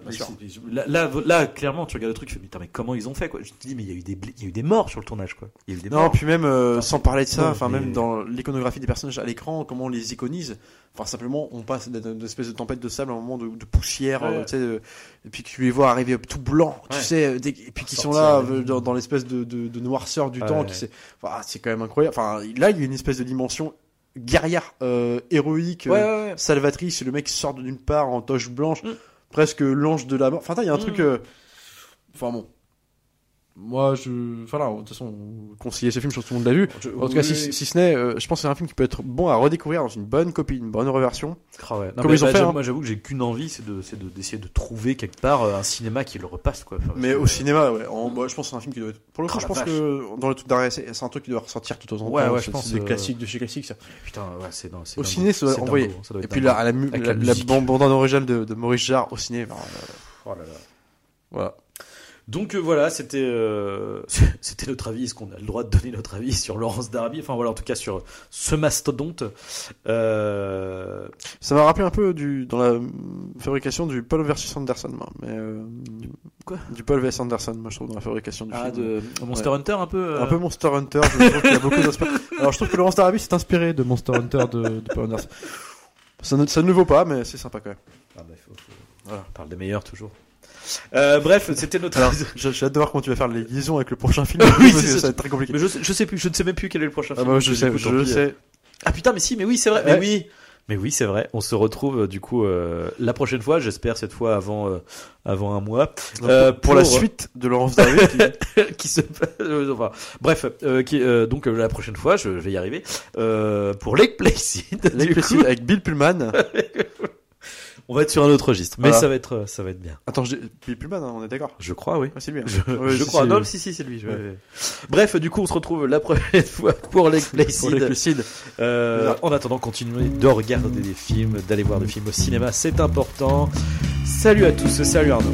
c'est- Là, là, là, clairement, tu regardes le truc, tu fais, mais, comment ils ont fait quoi? Je te dis, mais il y a eu des, il y a eu des morts sur le tournage quoi. Il y a eu des Non, morts. puis même euh, sans parler de ça, enfin mais- même dans l'iconographie des personnages à l'écran, comment on les iconise. Enfin simplement, on passe d'une espèce de tempête de sable à un moment de, de poussière, Ouais. euh, tu sais, euh, et puis que tu les vois arriver tout blancs, tu sais, et puis qui sont là dans, dans l'espèce de, de, de noirceur du Ouais, temps, qui c'est, enfin, c'est quand même incroyable. Enfin là, il y a une espèce de dimension guerrière, euh, héroïque, euh, Ouais, ouais, ouais. salvatrice. Le mec sort d'une part en toche blanche, Mm. presque l'ange de la mort. Enfin, il y a un Mm. truc. euh, Enfin bon. Moi, je. Enfin là, de toute façon, conseiller ce film, je pense que tout le monde l'a vu. Je- En tout cas, oui, si, si ce n'est, euh, je pense que c'est un film qui peut être bon à redécouvrir dans une bonne copie, une bonne reversion. Ah ouais. Non, Comme mais ils ont bah, fait, j'avoue- hein. Moi, j'avoue que j'ai qu'une envie, c'est de, c'est de- d'essayer de trouver quelque part euh, un cinéma qui le repasse quoi. Enfin, Mais au cinéma, ouais. En, moi, je pense que c'est un film qui doit être. Pour le coup, Oh, je pense vache. que dans le truc d'arrêt, c'est un truc qui doit ressortir tout autant. Ouais, ouais, je pense, C'est euh, classiques de chez classiques, ça. Putain, ouais, c'est c'est Au ciné, ça doit envoyer. Et puis dingo. la, bande originale de, Maurice Jarre au ciné. Oh là là. voilà. Donc euh, voilà, c'était euh, <laughs> c'était notre avis. Est-ce qu'on a le droit de donner notre avis sur Laurence Darby? Enfin voilà, en tout cas sur ce mastodonte. Euh, Ça m'a rappelé un peu du, dans la fabrication du Paul versus Anderson, moi. Mais, quoi? Du Paul vs Anderson, moi, je trouve, dans la fabrication du ah, film. de Monster Hunter un peu. Un peu Monster Hunter, je trouve qu'il y a beaucoup d'inspiration. Alors je trouve que Laurence Darabi s'est inspiré de Monster Hunter de, de Paul Anderson. Ça ne, ça ne le vaut pas, mais c'est sympa quand même. Ah, bah, faut- faut- Voilà. On parle des meilleurs toujours. Euh, bref, c'était notre. Alors, j'ai de voir comment tu vas faire les liaisons avec le prochain film. <laughs> Oui, parce c'est que ça. ça va être très compliqué. mais je, sais- je sais plus, je ne sais même plus quel est le prochain Ah film. bah, je sais, je pis. Ah putain, mais si, mais oui, c'est vrai. Ouais. Mais oui, mais oui, c'est vrai. On se retrouve euh, du coup euh, la prochaine fois. J'espère cette fois avant euh, avant un mois. Euh, pour, la pour- suite de Laurence Darabi, qui- <laughs> qui se enfin, bref euh, qui, euh, donc euh, la prochaine fois je vais y arriver euh, pour Lake Placid Lake Placid coup, avec Bill Pullman. <laughs> on va être sur un autre registre mais Voilà. ça va être euh, ça va être bien Attends, je Pullman, on est d'accord? je crois oui Ouais, c'est lui. hein. je, Ouais, je si, crois si. non si si c'est lui je- Ouais. bref du coup on se retrouve la prochaine <laughs> fois pour Placid Placid. Euh, en attendant continuez de regarder des films d'aller voir des films au cinéma c'est important salut à tous salut Arnaud